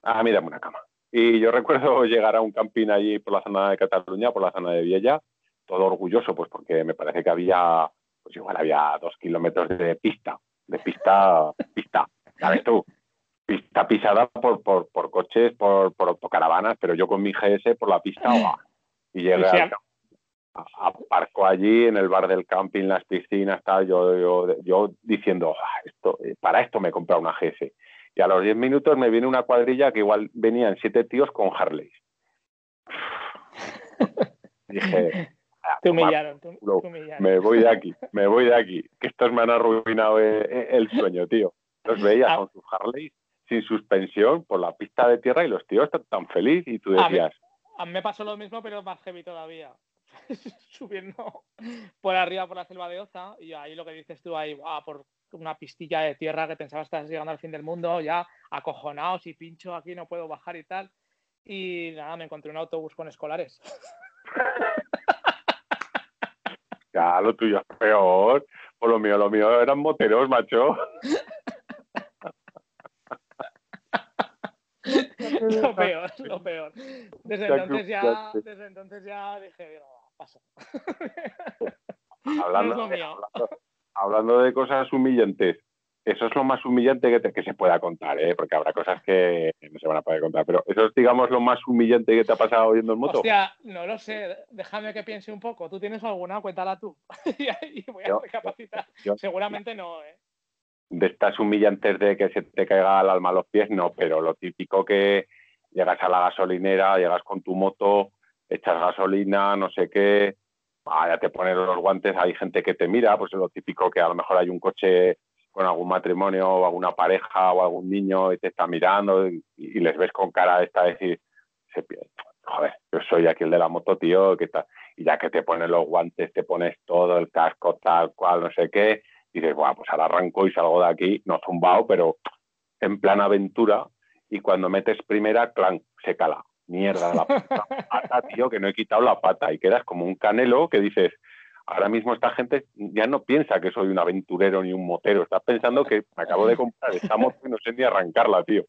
A mí dame una cama. Y yo recuerdo llegar a un camping allí por la zona de Cataluña, por la zona de Viella, todo orgulloso, pues porque me parece que había, pues igual había dos kilómetros de pista, de pista, pista, ¿sabes tú? Pista pisada por, por, por coches, por, por autocaravanas, pero yo con mi GS por la pista, y llegué a, parco allí en el bar del camping, las piscinas, tal, yo, yo, yo diciendo, ah, esto, eh, para esto me he comprado una GS y a los 10 minutos me viene una cuadrilla que igual venían siete tíos con Harley. Dije, ah, te humillaron, Me voy de aquí, me voy de aquí, que estos me han arruinado eh, eh, el, sueño, tío. Los veías ah. con sus Harley sin suspensión por la pista de tierra y los tíos están tan felices y tú decías... A mí, me pasó lo mismo, pero más heavy todavía. Subiendo por arriba por la selva de Oza y ahí lo que dices tú ahí, por una pistilla de tierra que pensaba que estás llegando al fin del mundo, ya acojonados y pincho aquí, no puedo bajar y tal. Y nada, me encontré un autobús con escolares. Ya, lo tuyo es peor. Por lo mío, lo mío eran moteros, macho. lo peor, lo peor. Desde entonces ya, desde entonces ya dije, paso. Hablando, hablando de cosas humillantes, eso es lo más humillante que, que se pueda contar, ¿eh? porque habrá cosas que no se van a poder contar, pero eso es, digamos, lo más humillante que te ha pasado oyendo en moto. Hostia, no lo sé, déjame que piense un poco. ¿Tú tienes alguna? Cuéntala tú. y voy a recapacitar. Seguramente no, ¿eh? De estas humillantes de que se te caiga el alma a los pies, no, pero lo típico que llegas a la gasolinera, llegas con tu moto, echas gasolina, no sé qué, ah, ya te pones los guantes, hay gente que te mira, pues es lo típico que a lo mejor hay un coche con algún matrimonio o alguna pareja o algún niño y te está mirando y, les ves con cara esta decir, joder, yo soy aquí el de la moto, tío, ¿qué tal? Y ya que te pones los guantes, te pones todo, el casco tal cual, no sé qué, dices, bueno, pues ahora arranco y salgo de aquí, no zumbado, pero en plan aventura, y cuando metes primera, clan, se cala. Mierda, la pata, tío, que no he quitado la pata y quedas como un canelo que dices, ahora mismo esta gente ya no piensa que soy un aventurero ni un motero, está pensando que me acabo de comprar esta moto y no sé ni arrancarla, tío.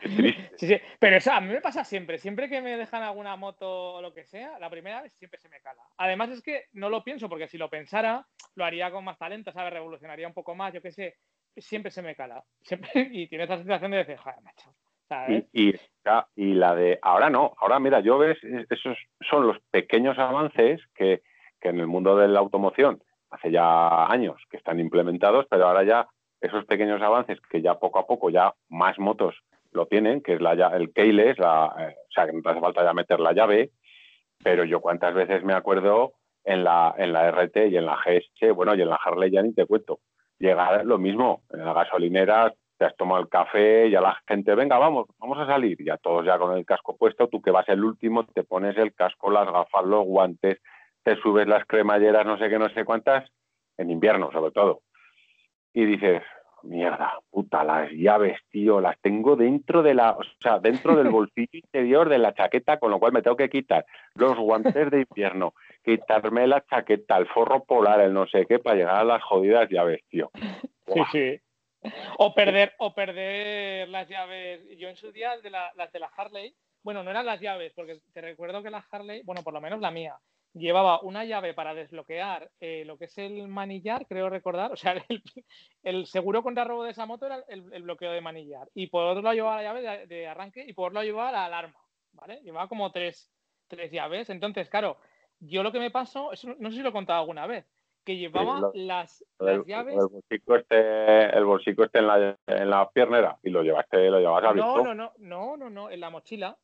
Qué triste. Sí, sí, pero eso a mí me pasa siempre. Siempre que me dejan alguna moto o lo que sea, la primera vez siempre se me cala. Además es que no lo pienso, porque si lo pensara, lo haría con más talento, ¿sabes? Revolucionaría un poco más, yo qué sé. Siempre se me cala. Siempre, y tiene esa sensación de decir, joder, macho. Y, la de ahora no, ahora mira, yo ves, esos son los pequeños avances que, que en el mundo de la automoción hace ya años que están implementados, pero ahora ya esos pequeños avances que ya poco a poco ya más motos lo tienen, que es la, el keyless, la, eh, o sea, que no te hace falta ya meter la llave, pero yo cuántas veces me acuerdo en la, en la RT y en la GS, bueno, y en la Harley ya ni te cuento, llegar lo mismo, en la gasolinera te has tomado el café, y a la gente, venga, vamos, vamos a salir, ya todos ya con el casco puesto, tú que vas el último, te pones el casco, las gafas, los guantes, te subes las cremalleras, no sé qué, no sé cuántas, en invierno sobre todo. Y dices, mierda, puta, las llaves, tío, las tengo dentro de la, o sea, dentro del bolsillo interior de la chaqueta, con lo cual me tengo que quitar los guantes de invierno, quitarme la chaqueta, el forro polar, el no sé qué, para llegar a las jodidas llaves, tío. Sí, sí. O perder, o perder las llaves. Yo en su día, de las de la Harley, bueno, no eran las llaves, porque te recuerdo que la Harley, bueno, por lo menos la mía, llevaba una llave para desbloquear eh, lo que es el manillar, creo recordar. O sea, el, seguro contra robo de esa moto era el, bloqueo de manillar. Y por otro lado llevaba la llave de, arranque y por otro lado llevaba la alarma. ¿Vale? Llevaba como tres, tres llaves. Entonces, claro, yo lo que me pasó, no sé si lo he contado alguna vez, que llevaba las, llaves. El bolsico este, el bolsico este en la, en la piernera y lo llevaste, lo llevabas a No, no, no, no, no, no, en la mochila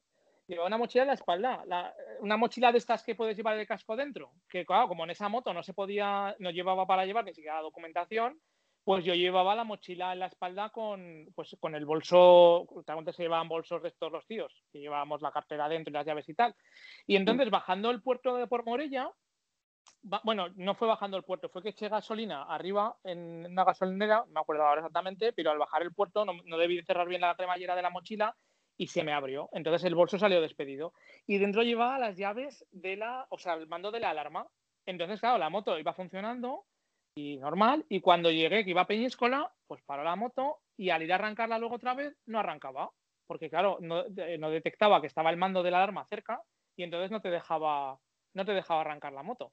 llevaba una mochila en la espalda, una mochila de estas que puedes llevar el casco dentro, que claro, como en esa moto no se podía, no llevaba para llevar ni siquiera documentación, pues yo llevaba la mochila en la espalda con, pues, con el bolso, antes se llevaban bolsos de estos los tíos, que llevábamos la cartera dentro y las llaves y tal. Y entonces mm. bajando el puerto de Por Morella, bueno, no fue bajando el puerto, fue que eché gasolina arriba en una gasolinera, no me acuerdo ahora exactamente, pero al bajar el puerto no, no debí cerrar bien la cremallera de la mochila y se me abrió. Entonces el bolso salió despedido. Y dentro llevaba las llaves de la, o sea, el mando de la alarma. Entonces, claro, la moto iba funcionando y normal. Y cuando llegué, que iba a Peñíscola, pues paró la moto y al ir a arrancarla luego otra vez, no arrancaba. Porque, claro, no, detectaba que estaba el mando de la alarma cerca y entonces no te dejaba, no te dejaba arrancar la moto.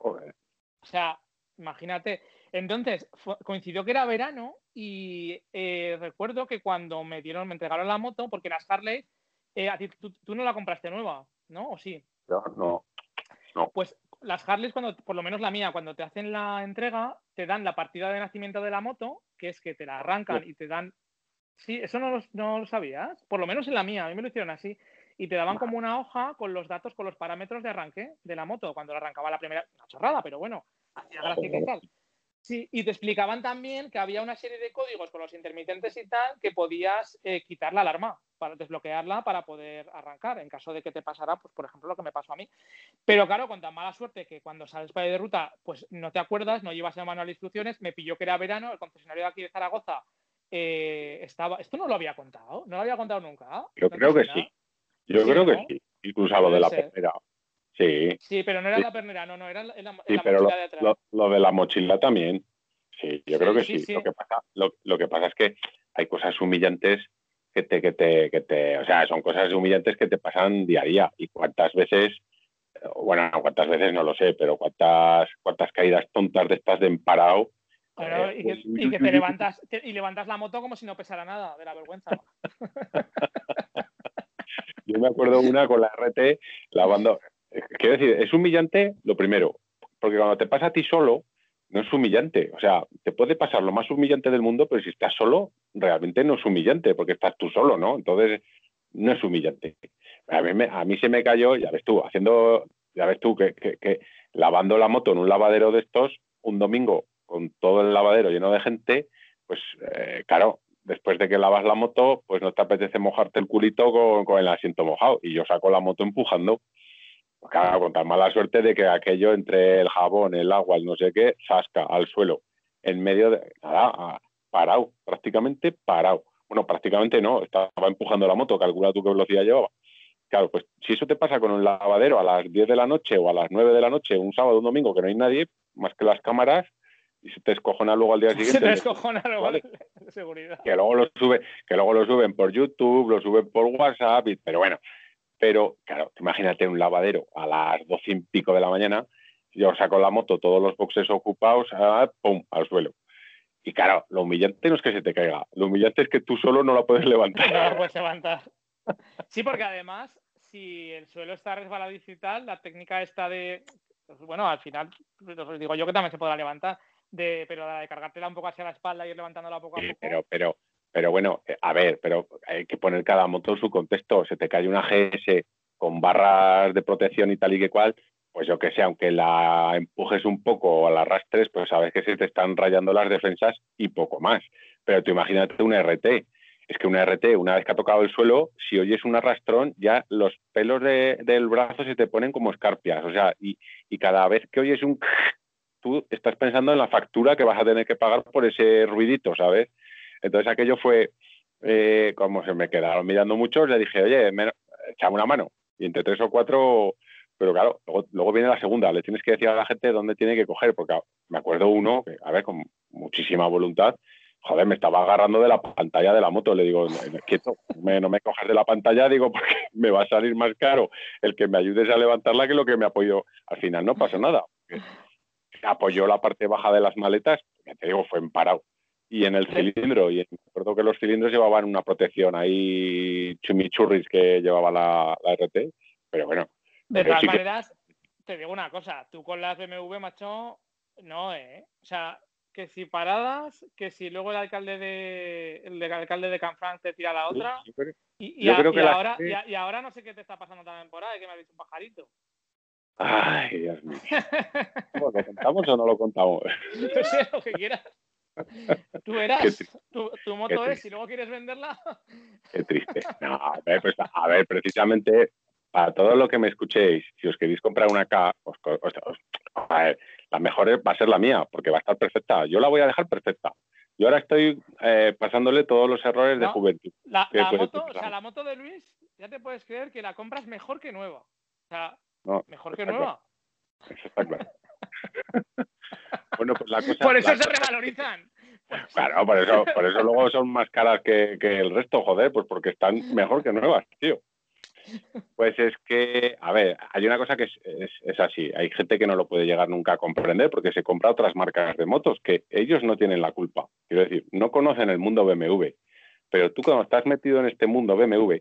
O sea, imagínate. Entonces, coincidió que era verano y eh, recuerdo que cuando me dieron, me entregaron la moto, porque las Harley, eh, tú, no la compraste nueva, ¿no? ¿O sí? No, no, Pues las Harley, cuando, por lo menos la mía, cuando te hacen la entrega, te dan la partida de nacimiento de la moto, que es que te la arrancan y te dan. Sí, eso no lo, no lo sabías. Por lo menos en la mía, a mí me lo hicieron así. Y te daban como una hoja con los datos, con los parámetros de arranque de la moto, cuando la arrancaba la primera. Una chorrada, pero bueno, hacía gracia que tal. Sí, y te explicaban también que había una serie de códigos con los intermitentes y tal que podías eh, quitar la alarma para desbloquearla para poder arrancar en caso de que te pasara, pues por ejemplo, lo que me pasó a mí. Pero claro, con tan mala suerte que cuando sales para ir de ruta, pues no te acuerdas, no llevas el manual de instrucciones, me pilló que era verano, el concesionario de aquí de Zaragoza eh, estaba. Esto no lo había contado, no lo había contado nunca. Yo creo que sí. Yo creo que sí. Incluso a lo de la primera. Sí. Sí, pero no era la pernera, no, no, era la, la, sí, pero mochila lo, de atrás. Lo, de la mochila también. Sí, yo creo que sí. Lo, que pasa, lo, que pasa es que hay cosas humillantes que te, que te, que te, o sea, son cosas humillantes que te pasan día a día. Y cuántas veces, bueno, cuántas veces no lo sé, pero cuántas, cuántas caídas tontas de estas de emparado. Eh, y, que, pues, y, que, te levantas y levantas la moto como si no pesara nada de la vergüenza. yo me acuerdo una con la RT lavando, Quiero decir, es humillante lo primero, porque cuando te pasa a ti solo, no es humillante. O sea, te puede pasar lo más humillante del mundo, pero si estás solo, realmente no es humillante, porque estás tú solo, ¿no? Entonces, no es humillante. A mí, a mí se me cayó, ya ves tú, haciendo, ya ves tú, que, que, lavando la moto en un lavadero de estos, un domingo con todo el lavadero lleno de gente, pues eh, claro, después de que lavas la moto, pues no te apetece mojarte el culito con, con el asiento mojado. Y yo saco la moto empujando claro, con tan mala suerte de que aquello entre el jabón, el agua, el no sé qué, sasca al suelo, en medio de, nada, parado, prácticamente parado. bueno, prácticamente no, estaba empujando la moto, calcula tú qué velocidad llevaba. Claro, pues si eso te pasa con un lavadero a las 10 de la noche o a las 9 de la noche, un sábado, un domingo, que no hay nadie, más que las cámaras, y se te escojona luego al día siguiente. Se te escojona luego vale. seguridad. Que luego lo sube, que luego lo suben por YouTube, lo suben por WhatsApp, pero bueno. Pero, claro, imagínate un lavadero a las doce y pico de la mañana, yo saco la moto, todos los boxes ocupados, ah, pum, al suelo. Y claro, lo humillante no es que se te caiga, lo humillante es que tú solo no la puedes levantar. No la puedes levantar. Sí, porque además, si el suelo está resbaladizo y tal, la técnica está de. Pues bueno, al final, os digo yo que también se podrá levantar, de, pero la de cargártela un poco hacia la espalda y ir levantándola poco a poco. Pero, pero, pero bueno, eh, a ver, pero hay que poner cada moto en su contexto. Se te cae una GS con barras de protección y tal y que cual, pues yo que sé, aunque la empujes un poco o la arrastres, pues sabes que se te están rayando las defensas y poco más. Pero tú imagínate un RT. Es que un RT, una vez que ha tocado el suelo, si oyes un arrastrón, ya los pelos del brazo se te ponen como escarpias. O sea, y, y cada vez que oyes un... Tú estás pensando en la factura que vas a tener que pagar por ese ruidito, ¿sabes? Entonces aquello fue, eh, como se me quedaron mirando muchos, le dije, oye, echame una mano. Y entre tres o cuatro pero claro, luego, viene la segunda, le tienes que decir a la gente dónde tiene que coger, porque me acuerdo uno, que, a ver, con muchísima voluntad, joder, me estaba agarrando de la pantalla de la moto, le digo, quieto, no me cojas de la pantalla, digo, porque me va a salir más caro el que me ayudes a levantarla que lo que me apoyo. Al final no pasó nada. Apoyó la parte baja de las maletas, ya te digo, fue en parado. Y en el cilindro, y me acuerdo que los cilindros llevaban una protección ahí, chumichurris que llevaba la, la RT, pero bueno, de todas maneras, te digo una cosa, tú con las BMW, macho, no, ¿eh? O sea, que si paradas, que si luego el alcalde de el, alcalde de Canfranc te tira la otra. y, ahora, y, ahora no sé qué te está pasando también por ahí, que me ha dicho un pajarito. Ay, Dios mío. ¿Lo contamos o no lo contamos? No sé, lo que quieras. Tú verás, tu, tu, moto es, si luego quieres venderla. Qué triste. No, a ver, pues, a ver, precisamente para todo lo que me escuchéis, si os queréis comprar una K, la mejor va a ser la mía, porque va a estar perfecta. Yo la voy a dejar perfecta. Yo ahora estoy eh, pasándole todos los errores de juventud. La, moto, o sea, la moto de Luis, ya te puedes creer que la compras mejor que nueva. O sea, mejor que nueva. Eso está claro. bueno, pues la cosa, por eso se revalorizan. Claro, por eso, por eso luego son más caras que, que el resto, joder, pues porque están mejor que nuevas, tío. Pues es que, a ver, hay una cosa que es, así. Hay gente que no lo puede llegar nunca a comprender porque se compra otras marcas de motos que ellos no tienen la culpa. Quiero decir, no conocen el mundo BMW. Pero tú cuando estás metido en este mundo BMW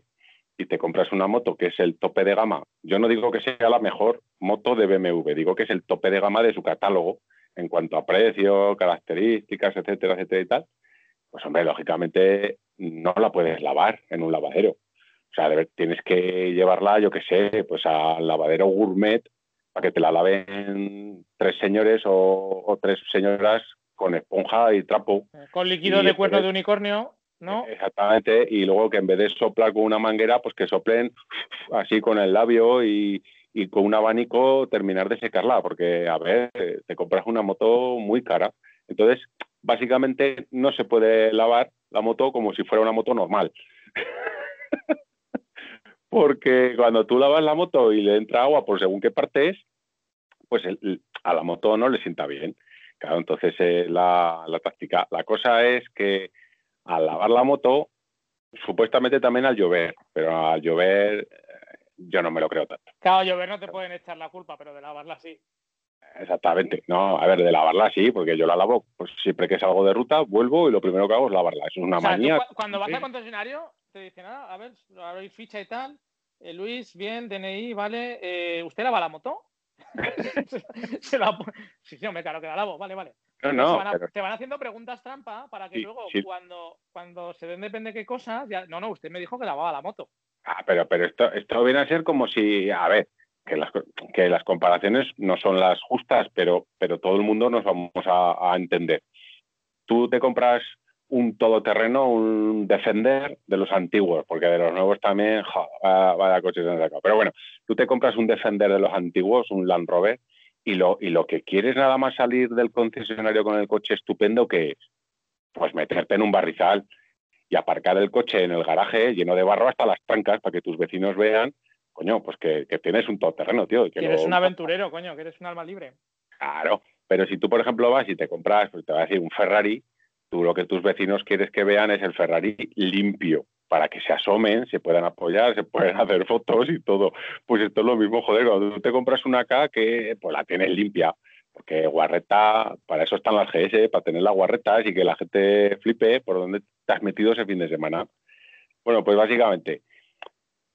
y te compras una moto que es el tope de gama, yo no digo que sea la mejor moto de BMW, digo que es el tope de gama de su catálogo en cuanto a precio, características, etcétera, etcétera y tal, pues hombre, lógicamente no la puedes lavar en un lavadero. O sea, tienes que llevarla, yo qué sé, pues al lavadero gourmet para que te la laven tres señores o, tres señoras con esponja y trapo. Con líquido de cuerno de unicornio, ¿no? Exactamente, y luego que en vez de soplar con una manguera, pues que soplen así con el labio y, y con un abanico terminar de secarla, porque, a ver, te compras una moto muy cara. Entonces, básicamente no se puede lavar la moto como si fuera una moto normal. porque cuando tú lavas la moto y le entra agua por según qué parte es, pues a la moto no le sienta bien. Claro, entonces eh, la, táctica. La cosa es que al lavar la moto, supuestamente también al llover, pero al llover eh, yo no me lo creo tanto. Claro, llover no te pueden echar la culpa, pero de lavarla sí. Exactamente. No, a ver, de lavarla sí, porque yo la lavo, pues siempre que salgo de ruta, vuelvo y lo primero que hago es lavarla. Eso es una manía. cuando vas al concesionario, te dicen, ah, a ver, hay ficha y tal. Eh, Luis, bien, DNI, vale. Eh, ¿Usted lava la moto? se la... Sí, sí, hombre, claro que la lavo, vale, vale. No, no, te, van haciendo preguntas trampa para que luego, cuando, cuando se den depende de qué cosas, ya... no, no, usted me dijo que lavaba la moto. Ah, pero, pero esto, esto viene a ser como si, a ver, que las, que las comparaciones no son las justas, pero, pero todo el mundo nos vamos a, a entender. Tú te compras un todoterreno, un Defender de los antiguos, porque de los nuevos también, vaya coches han sacado. Pero bueno, tú te compras un Defender de los antiguos, un Land Rover, y lo, y lo que quieres nada más salir del concesionario con el coche estupendo, ¿qué es? Pues meterte en un barrizal y aparcar el coche en el garaje lleno de barro hasta las trancas para que tus vecinos vean, coño, pues que, tienes un todoterreno, tío. que eres un aventurero, coño, que eres un alma libre. Claro, pero si tú, por ejemplo, vas y te compras, pues te va a decir un Ferrari, tú lo que tus vecinos quieres que vean es el Ferrari limpio, para que se asomen, se puedan apoyar, se puedan hacer fotos y todo. Pues esto es lo mismo, joder, cuando tú te compras una K que pues la tienes limpia, porque guarreta, para eso están las GS, para tener las guarretas y que la gente flipe por dónde te has metido ese fin de semana. Bueno, pues básicamente,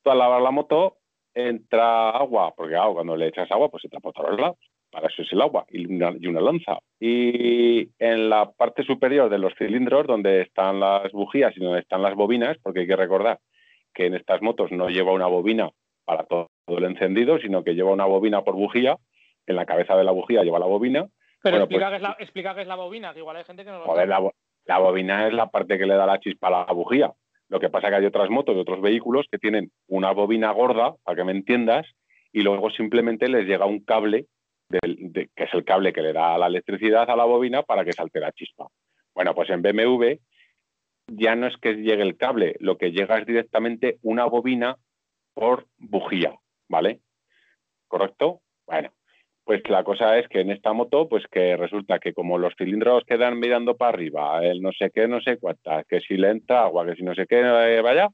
tú al lavar la moto entra agua, porque cuando le echas agua, pues entra por todos lados para eso es el agua y una, lanza. Y en la parte superior de los cilindros, donde están las bujías y donde están las bobinas, porque hay que recordar que en estas motos no lleva una bobina para todo el encendido, sino que lleva una bobina por bujía. En la cabeza de la bujía lleva la bobina. Pero explica, pues qué es la, bobina, que igual hay gente que no lo sabe. La, la bobina es la parte que le da la chispa a la bujía. Lo que pasa es que hay otras motos y otros vehículos que tienen una bobina gorda, para que me entiendas, y luego simplemente les llega un cable que es el cable que le da la electricidad a la bobina para que salte la chispa. Bueno, pues en BMW ya no es que llegue el cable, lo que llega es directamente una bobina por bujía, ¿vale? ¿Correcto? Bueno, pues la cosa es que en esta moto, pues que resulta que como los cilindros quedan mirando para arriba, el no sé qué, no sé cuántas, que si le entra agua, que si no sé qué, eh, vaya,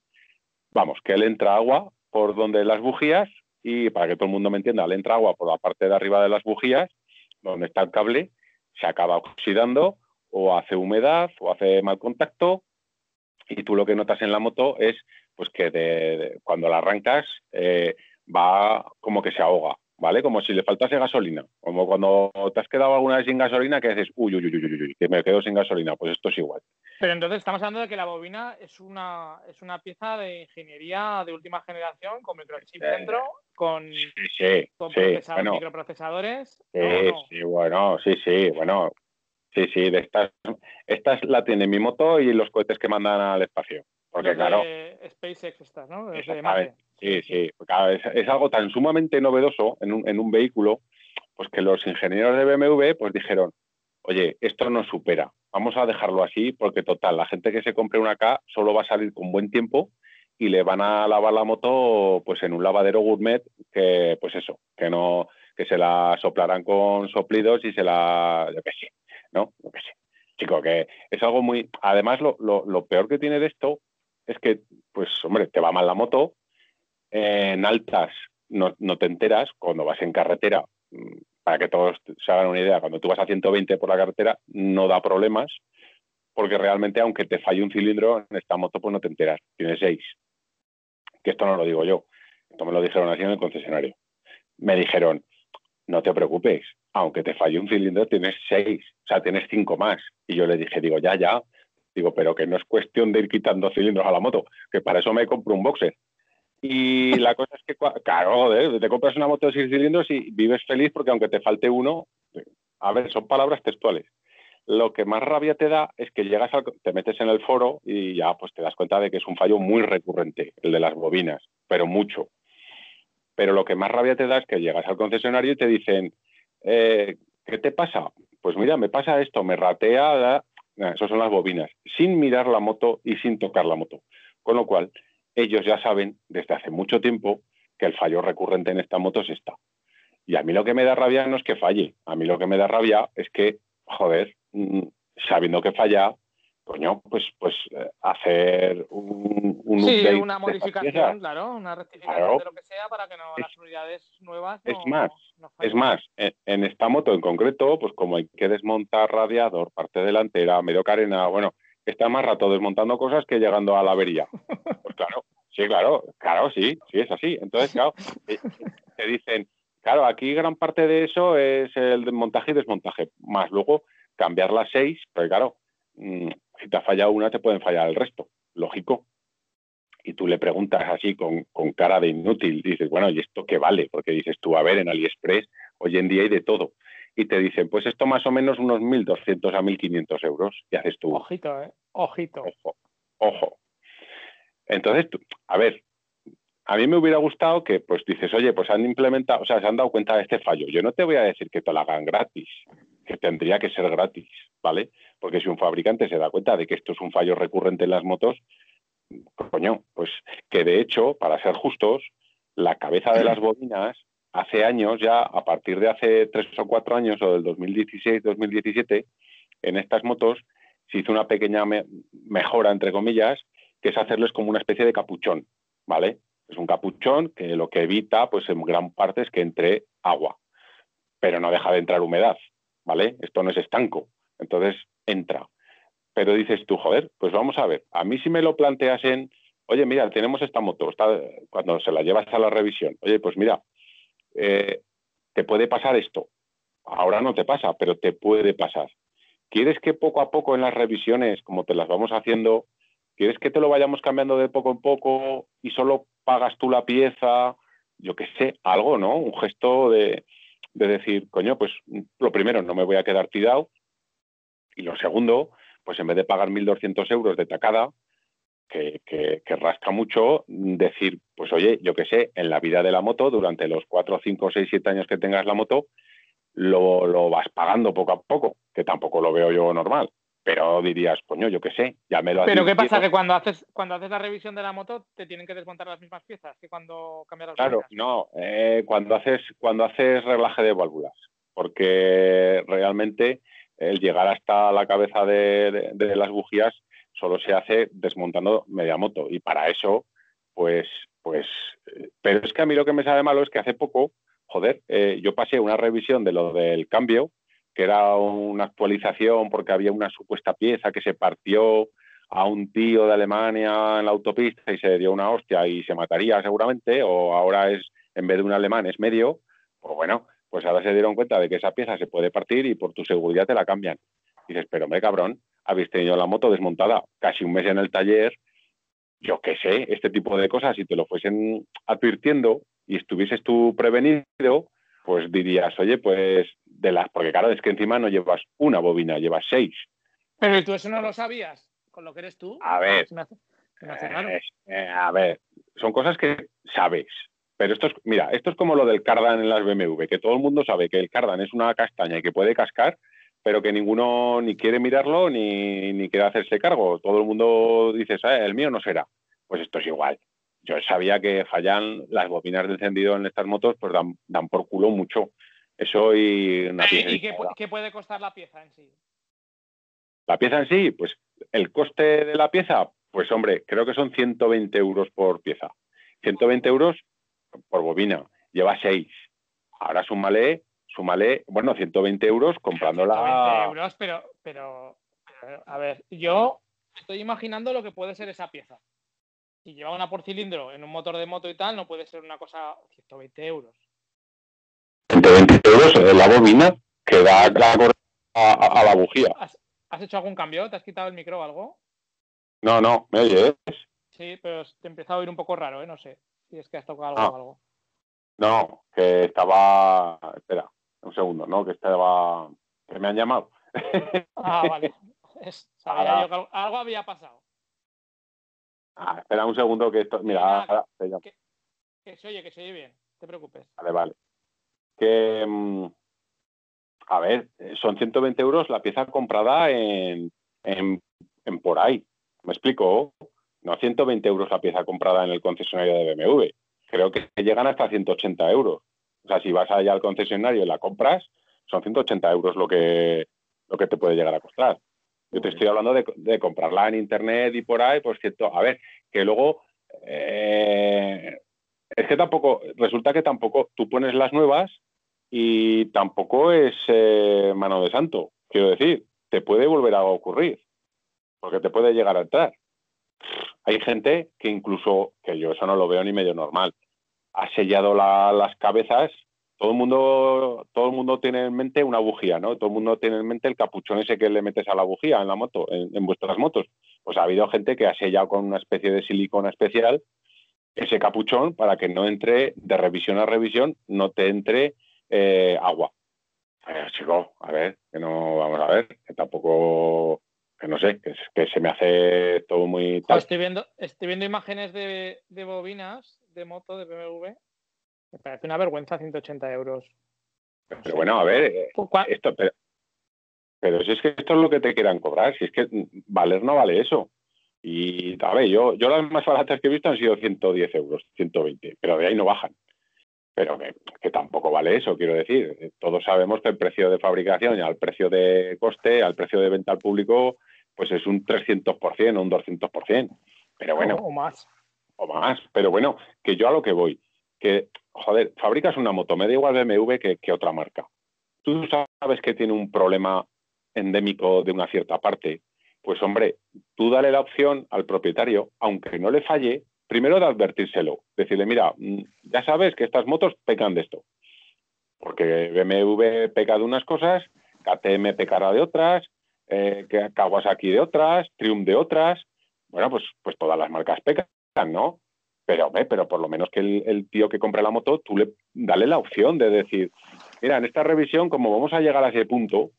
vamos, que le entra agua por donde las bujías y para que todo el mundo me entienda, le entra agua por la parte de arriba de las bujías, donde está el cable, se acaba oxidando o hace humedad o hace mal contacto y tú lo que notas en la moto es pues que cuando la arrancas eh, va como que se ahoga, ¿vale? Como si le faltase gasolina. Como cuando te has quedado alguna vez sin gasolina que dices, uy, uy, uy, uy, uy, que me quedo sin gasolina. Pues esto es igual. Pero entonces estamos hablando de que la bobina es una, es una pieza de ingeniería de última generación con microchip dentro, con, sí, microprocesadores. Sí, sí, bueno, sí, sí, bueno. Sí, sí, de estas, estas la tiene mi moto y los cohetes que mandan al espacio. Porque, claro. SpaceX estas, ¿no? Sí, sí, es, algo tan sumamente novedoso en un, en un vehículo, pues que los ingenieros de BMW pues dijeron, oye, esto no supera, vamos a dejarlo así porque total, la gente que se compre una K solo va a salir con buen tiempo y le van a lavar la moto pues en un lavadero gourmet que pues eso, que no que se la soplarán con soplidos y se la yo qué sé, ¿no? Yo qué sé. Chico, que es algo muy además lo, lo, lo peor que tiene de esto es que pues hombre, te va mal la moto, en altas no, te enteras, cuando vas en carretera, mm, para que todos se hagan una idea, cuando tú vas a 120 por la carretera no da problemas, porque realmente aunque te falle un cilindro en esta moto, pues no te enteras, tiene seis. Que esto no lo digo yo, esto me lo dijeron así en el concesionario. Me dijeron, no te preocupes, aunque te falle un cilindro, tienes seis, o sea, tienes cinco más. Y yo le dije, digo, ya, ya, digo, pero que no es cuestión de ir quitando cilindros a la moto, que para eso me compro un boxer. Y la cosa es que, claro, te compras una moto de seis cilindros y vives feliz porque aunque te falte uno, a ver, son palabras textuales. Lo que más rabia te da es que llegas al, te metes en el foro y ya pues te das cuenta de que es un fallo muy recurrente, el de las bobinas, pero mucho. Pero lo que más rabia te da es que llegas al concesionario y te dicen, eh, ¿qué te pasa? Pues mira, me pasa esto, me ratea. Esas son las bobinas, sin mirar la moto y sin tocar la moto. Con lo cual, ellos ya saben desde hace mucho tiempo que el fallo recurrente en esta moto es esta. Y a mí lo que me da rabia no es que falle, a mí lo que me da rabia es que, joder, mm, sabiendo que falla, coño, pues, pues eh, hacer un, un sí, una modificación, claro, una rectificación de lo que sea para que no, las unidades nuevas es más, es más, en, esta moto en concreto, pues como hay que desmontar radiador, parte delantera, medio carena, bueno, está más rato desmontando cosas que llegando a la avería. Pues claro, sí, claro, claro, sí, sí, es así. Entonces, claro, eh, te dicen, claro, aquí gran parte de eso es el montaje y desmontaje, más luego cambiar las seis, pero claro, mm, si te ha fallado una, te pueden fallar el resto, lógico. Y tú le preguntas así con, con cara de inútil, dices, bueno, ¿y esto qué vale? Porque dices tú, a ver, en AliExpress hoy en día hay de todo y te dicen, pues esto más o menos unos 1.200 a 1.500 euros. Y haces tú. Ojito, ¿eh? Ojito. Ojo, ojo. Entonces, a ver, a mí me hubiera gustado que, pues dices, oye, pues han implementado, o sea, se han dado cuenta de este fallo. Yo no te voy a decir que te lo hagan gratis, que tendría que ser gratis, ¿vale? Porque si un fabricante se da cuenta de que esto es un fallo recurrente en las motos, coño, pues que de hecho, para ser justos, la cabeza de las bobinas hace años ya, a partir de hace tres o cuatro años o del 2016-2017, en estas motos se hizo una pequeña mejora, entre comillas, que es hacerles como una especie de capuchón, ¿vale? Es un capuchón que lo que evita, pues en gran parte, es que entre agua, pero no deja de entrar humedad, ¿vale? Esto no es estanco, entonces entra. Pero dices tú, joder, pues vamos a ver, a mí si me lo planteas en, oye, mira, tenemos esta moto, cuando se la llevas a la revisión, oye, pues mira, eh, te puede pasar esto. Ahora no te pasa, pero te puede pasar. ¿Quieres que poco a poco en las revisiones, como te las vamos haciendo, quieres que te lo vayamos cambiando de poco en poco y solo pagas tú la pieza? Yo qué sé, algo, ¿no? Un gesto de, decir, coño, pues lo primero, no me voy a quedar tirado. Y lo segundo, pues en vez de pagar 1.200 euros de tacada, que, que, rasca mucho, decir, pues oye, yo qué sé, en la vida de la moto, durante los 4, 5, 6, 7 años que tengas la moto, lo, vas pagando poco a poco, que tampoco lo veo yo normal. Pero dirías, coño, yo qué sé, ya me lo Pero ¿qué pasa? Que cuando haces, cuando haces la revisión de la moto te tienen que desmontar las mismas piezas que cuando cambias las Claro, no, eh, cuando, haces, cuando haces reglaje de válvulas, porque realmente el llegar hasta la cabeza de, de las bujías solo se hace desmontando media moto y para eso, pues, pues, eh, pero es que a mí lo que me sabe malo es que hace poco joder, eh, yo pasé una revisión de lo del cambio, que era una actualización porque había una supuesta pieza que se partió a un tío de Alemania en la autopista y se dio una hostia y se mataría seguramente, o ahora es, en vez de un alemán, es medio, pues bueno, pues ahora se dieron cuenta de que esa pieza se puede partir y por tu seguridad te la cambian. Dices, pero hombre, cabrón, habéis tenido la moto desmontada casi un mes en el taller, yo qué sé, este tipo de cosas, si te lo fuesen advirtiendo y estuvieses tú prevenido, pues dirías, oye, pues de las, porque claro, es que encima no llevas una bobina, llevas seis. Pero tú eso no lo sabías, con lo que eres tú. A ver, eh, eh, a ver, son cosas que sabes. Pero esto es, mira, esto es como lo del cardan en las BMW, que todo el mundo sabe que el cardan es una castaña y que puede cascar, pero que ninguno ni quiere mirarlo ni, ni quiere hacerse cargo. Todo el mundo dice, el mío no será. Pues esto es igual yo sabía que fallan las bobinas de encendido en estas motos, pues dan, por culo mucho. Eso y una pieza. ¿Y qué, puede costar la pieza en sí? La pieza en sí, pues el coste de la pieza, pues hombre, creo que son 120 euros por pieza. 120 euros por bobina. Lleva 6. Ahora súmale, súmale, bueno, 120 euros comprándola. 120 euros, pero, pero, a ver, yo estoy imaginando lo que puede ser esa pieza si lleva una por cilindro en un motor de moto y tal, no puede ser una cosa 120 euros. 120 euros en la bobina que da a, la bujía. ¿Has, hecho algún cambio? ¿Te has quitado el micro o algo? No, no, ¿me oyes? Sí, pero te empieza a oír un poco raro, ¿eh? No sé si es que has tocado algo o algo. No, que estaba... Espera, un segundo, ¿no? Que estaba... Que me han llamado. Ah, vale. Sabía yo que algo había pasado. Ah, espera un segundo que esto. Mira, que, se oye, que se oye bien, no te preocupes. Vale, vale. Que. Mm, a ver, son 120 euros la pieza comprada en, en, por ahí. ¿Me explico? No 120 euros la pieza comprada en el concesionario de BMW. Creo que llegan hasta 180 euros. O sea, si vas allá al concesionario y la compras, son 180 euros lo que, lo que te puede llegar a costar. Yo te estoy hablando de, comprarla en internet y por ahí, pues cierto, a ver, que luego eh, es que tampoco, resulta que tampoco tú pones las nuevas y tampoco es eh, mano de santo. Quiero decir, te puede volver a ocurrir, porque te puede llegar a entrar. Hay gente que incluso, que yo eso no lo veo ni medio normal, ha sellado las cabezas todo el mundo todo el mundo tiene en mente una bujía, ¿no? Todo el mundo tiene en mente el capuchón ese que le metes a la bujía en la moto, en, vuestras motos. Pues ha habido gente que ha sellado con una especie de silicona especial ese capuchón para que no entre de revisión a revisión, no te entre eh, agua. Eh, chico, a ver, que no vamos a ver, que tampoco, que no sé, que, se me hace todo muy. estoy viendo, estoy viendo imágenes de, de bobinas de moto de BMW me parece una vergüenza 180 euros. Pero bueno, a ver, eh, esto, Pero si es que esto es lo que te quieran cobrar, si es que valer no vale eso. Y, a ver, yo, yo las más baratas que he visto han sido 110 euros, 120, pero de ahí no bajan. Pero que, tampoco vale eso, quiero decir. Todos sabemos que el precio de fabricación y al precio de coste, al precio de venta al público, pues es un 300% o un 200%. Pero bueno. O más. O más. Pero bueno, que yo a lo que voy, que, joder, fabricas una moto, me da igual BMW que, que otra marca. Tú sabes que tiene un problema endémico de una cierta parte, pues hombre, tú dale la opción al propietario, aunque no le falle, primero de advertírselo, decirle, mira, mm, ya sabes que estas motos pecan de esto, porque BMW peca de unas cosas, KTM pecará de otras, eh, Kawasaki de otras, Triumph de otras, bueno, pues, pues todas las marcas pecan, ¿no? Pero, pero por lo menos que el, tío que compra la moto, tú le dale la opción de decir, mira, en esta revisión, como vamos a llegar a ese punto,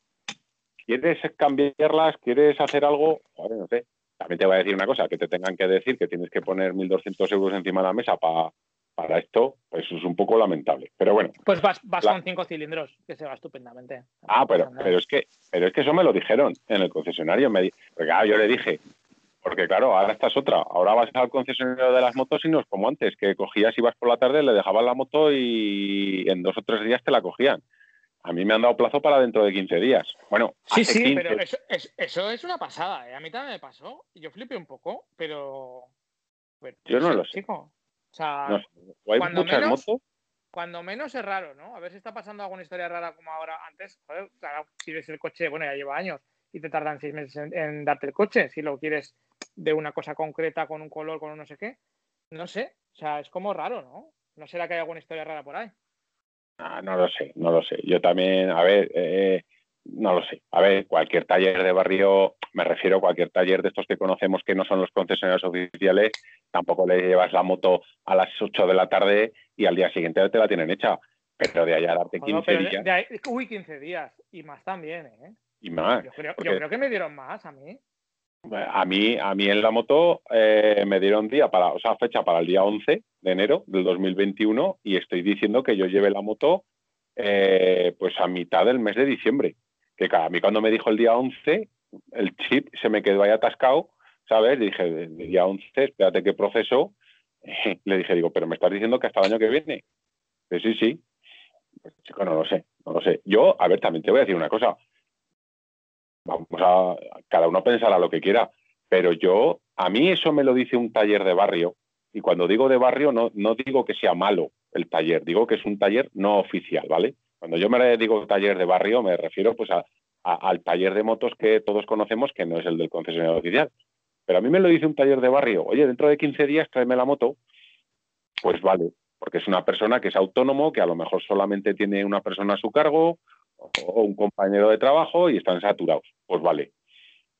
¿Quieres cambiarlas? ¿Quieres hacer algo? no sé. También te voy a decir una cosa, que te tengan que decir que tienes que poner 1.200 euros encima de la mesa para esto, pues es un poco lamentable. Pero bueno. Pues vas, con cinco cilindros, que se va estupendamente. Ah, pero, pero, es que, pero es que eso me lo dijeron en el concesionario. Me, porque yo le dije, porque claro, ahora estás otra. Ahora vas al concesionario de las motos y no es como antes, que cogías, ibas por la tarde, le dejaban la moto y en dos o tres días te la cogían. A mí me han dado plazo para dentro de 15 días. Bueno, sí, sí, pero eso, es una pasada. ¿eh? A mí también me pasó. Yo flipé un poco, pero. Yo no lo sé. O sea, cuando, menos, cuando menos es raro, ¿no? A ver si está pasando alguna historia rara como ahora. Antes, joder, claro, si ves el coche, bueno, ya lleva años y te tardan seis meses en, en, darte el coche. Si lo quieres de una cosa concreta, con un color, con un no sé qué. No sé. O sea, es como raro, ¿no? ¿No será que hay alguna historia rara por ahí? Ah, no lo sé, no lo sé. Yo también, a ver, eh, no lo sé. A ver, cualquier taller de barrio, me refiero a cualquier taller de estos que conocemos que no son los concesionarios oficiales, tampoco le llevas la moto a las 8 de la tarde y al día siguiente te la tienen hecha. Pero de allá darte 15 días. uy, 15 días. Y más también, ¿eh? Y más. Yo creo, yo creo que me dieron más a mí. A mí, a mí en la moto eh, me dieron día para, o sea, fecha para el día 11 de enero del 2021 y estoy diciendo que yo lleve la moto eh, pues a mitad del mes de diciembre. Que a mí cuando me dijo el día 11, el chip se me quedó ahí atascado, ¿sabes? dije, el día 11, espérate qué proceso. Le dije, digo, pero me estás diciendo que hasta el año que viene. sí, sí. Pues, no lo sé, no lo sé. Yo, a ver, también te voy a decir una cosa vamos a, cada uno pensará lo que quiera, pero yo, a mí eso me lo dice un taller de barrio, y cuando digo de barrio no, no digo que sea malo el taller, digo que es un taller no oficial, ¿vale? Cuando yo me digo taller de barrio me refiero pues a, al taller de motos que todos conocemos, que no es el del concesionario oficial. Pero a mí me lo dice un taller de barrio, oye, dentro de 15 días tráeme la moto, pues vale, porque es una persona que es autónomo, que a lo mejor solamente tiene una persona a su cargo o un compañero de trabajo y están saturados. Pues vale.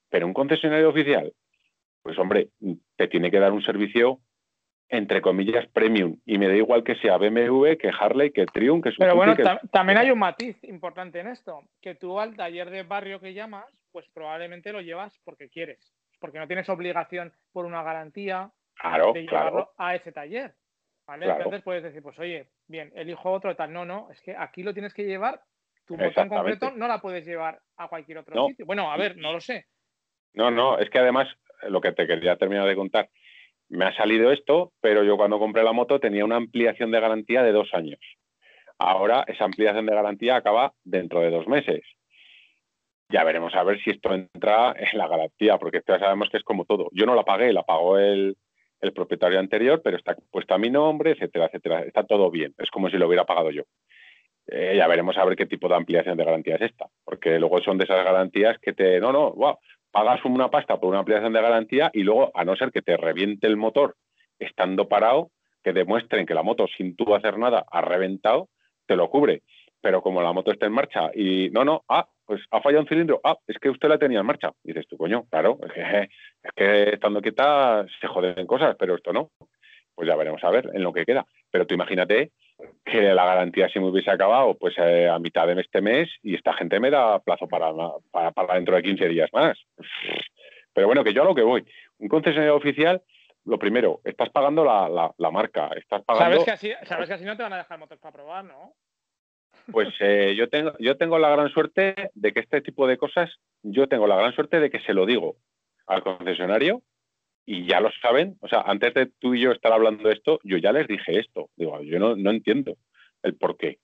Pero un concesionario oficial, pues hombre, te tiene que dar un servicio entre comillas premium y me da igual que sea BMW, que Harley, que Triumph, que Pero bueno, también hay un matiz importante en esto, que tú al taller de barrio que llamas, pues probablemente lo llevas porque quieres, porque no tienes obligación por una garantía de llevarlo a ese taller. ¿vale? Entonces puedes decir, pues oye, bien, elijo otro tal. No, no, es que aquí lo tienes que llevar tu moto en concreto no la puedes llevar a cualquier otro sitio. Bueno, a ver, no lo sé. No, no, es que además, lo que te quería terminar de contar, me ha salido esto, pero yo cuando compré la moto tenía una ampliación de garantía de dos años. Ahora esa ampliación de garantía acaba dentro de dos meses. Ya veremos a ver si esto entra en la garantía, porque ya sabemos que es como todo. Yo no la pagué, la pagó el, el propietario anterior, pero está puesta a mi nombre, etcétera, etcétera. Está todo bien. Es como si lo hubiera pagado yo. Eh, ya veremos a ver qué tipo de ampliación de garantía es esta, porque luego son de esas garantías que te, no, no, wow, pagas una pasta por una ampliación de garantía y luego, a no ser que te reviente el motor estando parado, que demuestren que la moto sin tú hacer nada ha reventado, te lo cubre. Pero como la moto está en marcha y no, no, ah, pues ha fallado un cilindro, ah, es que usted la tenía en marcha. dices tú, coño, claro, que, es que estando quieta se joden cosas, pero esto no. Pues ya veremos a ver en lo que queda. Pero tú imagínate que la garantía se me hubiese acabado pues eh, a mitad de este mes y esta gente me da plazo para, para, dentro de 15 días más. Pero bueno, que yo a lo que voy. Un concesionario oficial, lo primero, estás pagando la, la, marca. Estás pagando... ¿Sabes, que así, sabes que así no te van a dejar motos para probar, ¿no? Pues eh, yo, tengo, yo tengo la gran suerte de que este tipo de cosas, yo tengo la gran suerte de que se lo digo al concesionario y ya lo saben. O sea, antes de tú y yo estar hablando de esto, yo ya les dije esto. Digo, yo no, entiendo el por qué.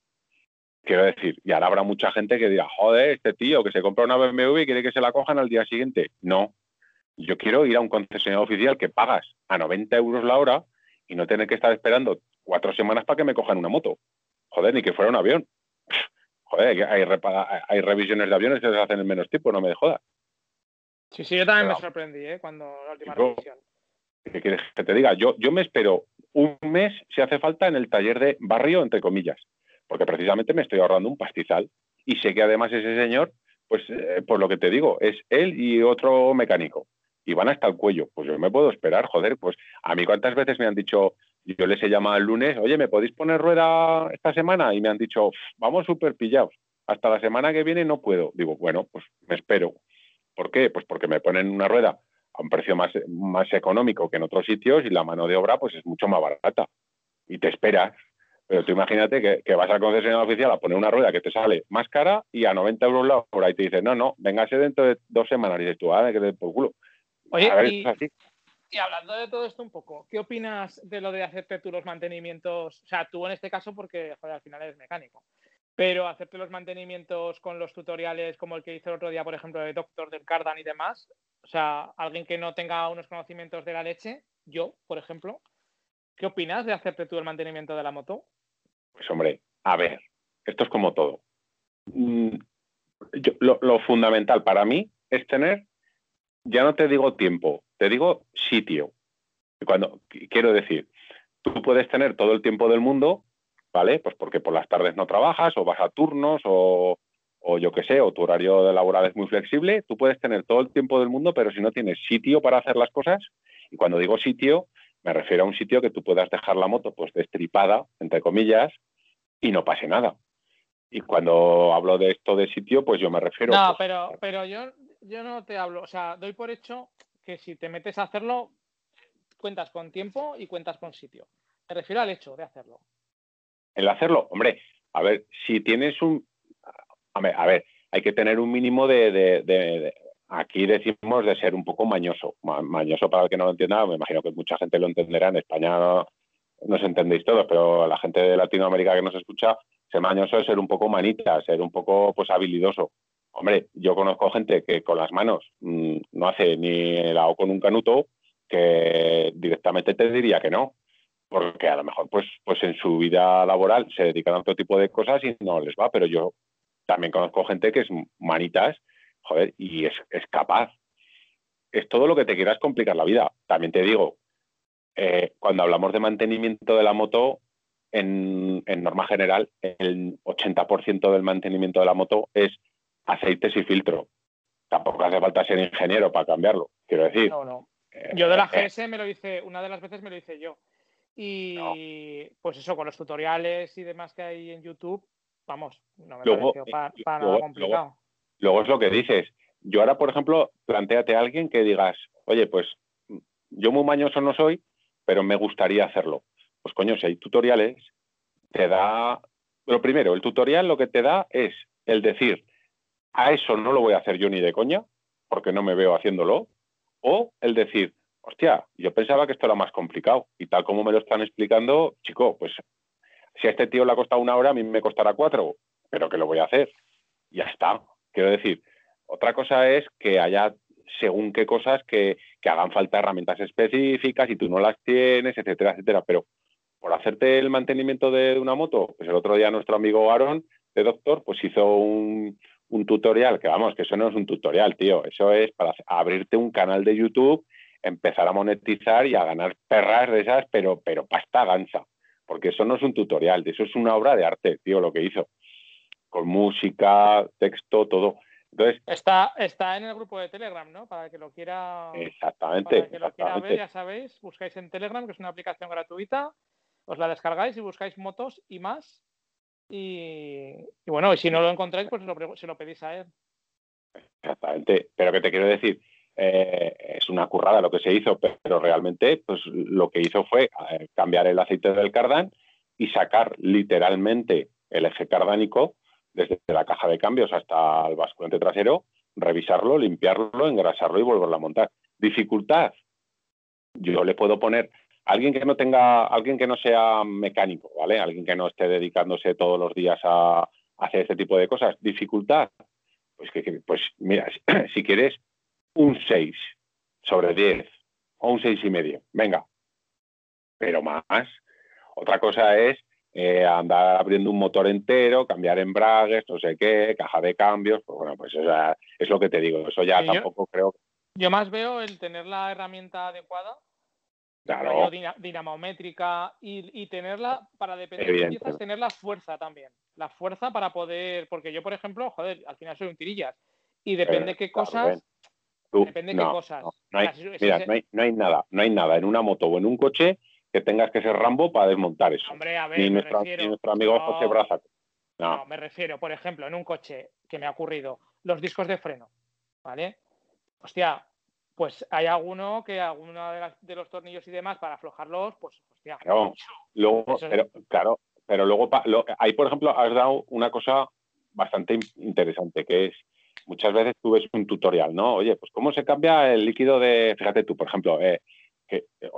Quiero decir, y ahora habrá mucha gente que dirá, joder, este tío que se compra una BMW y quiere que se la cojan al día siguiente. No, yo quiero ir a un concesionario oficial que pagas a 90 euros la hora y no tener que estar esperando cuatro semanas para que me cojan una moto. Joder, ni que fuera un avión. Joder, hay, hay revisiones de aviones que se hacen en menos tiempo, no me jodas. Sí, sí, yo también me sorprendí ¿eh? cuando la última revisión. ¿Qué quieres que te diga? Yo, yo me espero un mes si hace falta en el taller de barrio, entre comillas porque precisamente me estoy ahorrando un pastizal y sé que además ese señor, pues eh, por lo que te digo, es él y otro mecánico y van hasta el cuello. Pues yo me puedo esperar, joder, pues a mí cuántas veces me han dicho, yo les he llamado el lunes, oye, ¿me podéis poner rueda esta semana? Y me han dicho, vamos súper pillados, hasta la semana que viene no puedo. Digo, bueno, pues me espero. ¿Por qué? Pues porque me ponen una rueda a un precio más, más económico que en otros sitios y la mano de obra pues es mucho más barata. Y te esperas, pero tú imagínate que, vas al concesionario oficial a poner una rueda que te sale más cara y a 90 euros la hora y te dice, no, no, véngase dentro de dos semanas. Y dices tú, ah, que te por culo. Oye, y, hablando de todo esto un poco, ¿qué opinas de lo de hacerte tú los mantenimientos? O sea, tú en este caso porque al final eres mecánico. Pero hacerte los mantenimientos con los tutoriales como el que hice el otro día, por ejemplo, de Doctor del Cardan y demás. O sea, alguien que no tenga unos conocimientos de la leche, yo, por ejemplo, ¿qué opinas de hacerte tú el mantenimiento de la moto? Pues hombre, a ver, esto es como todo. Mm, lo, fundamental para mí es tener, ya no te digo tiempo, te digo sitio. Cuando quiero decir, tú puedes tener todo el tiempo del mundo, ¿vale? Pues porque por las tardes no trabajas o vas a turnos o, o yo qué sé, o tu horario de laboral es muy flexible, tú puedes tener todo el tiempo del mundo, pero si no tienes sitio para hacer las cosas, y cuando digo sitio, me refiero a un sitio que tú puedas dejar la moto pues destripada, entre comillas, y no pase nada. Y cuando hablo de esto de sitio, pues yo me refiero. No, pues, pero, pero yo, yo no te hablo. O sea, doy por hecho que si te metes a hacerlo, cuentas con tiempo y cuentas con sitio. Me refiero al hecho de hacerlo. El hacerlo, hombre, a ver, si tienes un. A ver, a ver hay que tener un mínimo de, aquí decimos de ser un poco mañoso. Mañoso para el que no lo entienda, me imagino que mucha gente lo entenderá. En España no, os entendéis todos, pero la gente de Latinoamérica que nos escucha, ser mañoso es ser un poco manita, ser un poco pues habilidoso. Hombre, yo conozco gente que con las manos mm, no hace ni el O con un canuto, que directamente te diría que no, porque a lo mejor pues, pues en su vida laboral se dedican a otro tipo de cosas y no les va, pero yo también conozco gente que es manitas joder, y es, capaz. Es todo lo que te quieras complicar la vida. También te digo, eh, cuando hablamos de mantenimiento de la moto, en, norma general, el 80% del mantenimiento de la moto es aceites y filtro. Tampoco hace falta ser ingeniero para cambiarlo, quiero decir. No, no. Eh, yo de la eh, GS me lo hice, una de las veces me lo hice yo. Y pues eso, con los tutoriales y demás que hay en YouTube, vamos, no me pareció para, nada complicado. Luego es lo que dices. Yo ahora, por ejemplo, planteate a alguien que digas, oye, pues yo muy mañoso no soy, pero me gustaría hacerlo. Pues coño, si hay tutoriales, te da... Lo primero, el tutorial lo que te da es el decir, a eso no lo voy a hacer yo ni de coña, porque no me veo haciéndolo, o el decir, hostia, yo pensaba que esto era más complicado, y tal como me lo están explicando, chico, pues si a este tío le ha costado una hora, a mí me costará cuatro, pero que lo voy a hacer. Ya está. Quiero decir, otra cosa es que haya según qué cosas que, hagan falta herramientas específicas y tú no las tienes, etcétera, etcétera. Pero por hacerte el mantenimiento de, una moto, pues el otro día nuestro amigo Aaron, de Doctor, pues hizo un, tutorial, que vamos, que eso no es un tutorial, tío, eso es para abrirte un canal de YouTube, empezar a monetizar y a ganar perras de esas, pero, pero pasta gansa, porque eso no es un tutorial, eso es una obra de arte, tío, lo que hizo con música, texto, todo. Entonces, está, está en el grupo de Telegram, ¿no? Para que lo quiera. Exactamente. Para que lo quiera ver, ya sabéis, buscáis en Telegram, que es una aplicación gratuita, os la descargáis y buscáis motos y más. Y, bueno, y si no lo encontráis, pues se lo pedís a él. Exactamente. Pero que te quiero decir, eh, es una currada lo que se hizo, pero realmente pues lo que hizo fue eh, cambiar el aceite del cardán y sacar literalmente el eje cardánico, desde la caja de cambios hasta el basculante trasero, revisarlo, limpiarlo, engrasarlo y volverlo a montar. Dificultad. Yo le puedo poner alguien que no tenga, alguien que no sea mecánico, ¿vale? Alguien que no esté dedicándose todos los días a, hacer este tipo de cosas. Dificultad. Pues, que, pues mira, si quieres un 6 sobre 10 o un 6 y medio, venga. Pero más. Otra cosa es eh, andar abriendo un motor entero, cambiar embragues, no sé qué, caja de cambios, pues bueno, pues es lo que te digo, eso ya tampoco creo. Yo más veo el tener la herramienta adecuada, claro. dinamométrica y, tenerla para depender de piezas, tener la fuerza también, la fuerza para poder, porque yo por ejemplo, joder, al final soy un tirillas y depende qué cosas. Depende qué cosas. hay, mira, no hay, no hay nada, no hay nada en una moto o en un coche que tengas que ser Rambo para desmontar eso. Hombre, a ver, ni, nuestro amigo José Braza. No. me refiero, por ejemplo, en un coche que me ha ocurrido, los discos de freno, ¿vale? Hostia, pues hay alguno que alguno de, los tornillos y demás para aflojarlos, pues hostia. Claro, luego, pero, claro, pero luego ahí, por ejemplo, has dado una cosa bastante interesante, que es muchas veces tú ves un tutorial, ¿no? Oye, pues cómo se cambia el líquido de, fíjate tú, por ejemplo, eh, que, eh,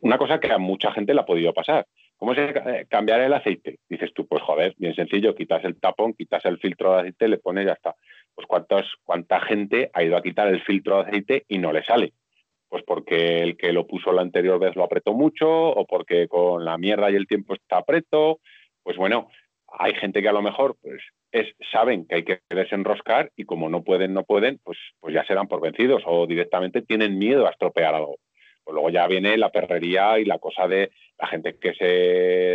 una cosa que a mucha gente le ha podido pasar. ¿Cómo es eh, cambiar el aceite? Dices tú, pues joder, bien sencillo, quitas el tapón, quitas el filtro de aceite, le pones y ya está. Pues ¿cuántos, ¿cuánta gente ha ido a quitar el filtro de aceite y no le sale? Pues porque el que lo puso la anterior vez lo apretó mucho o porque con la mierda y el tiempo está apreto. Pues bueno, hay gente que a lo mejor pues es, saben que hay que desenroscar y como no pueden, no pueden, pues, pues ya se dan por vencidos o directamente tienen miedo a estropear algo. Pues luego ya viene la perrería y la cosa de la gente que se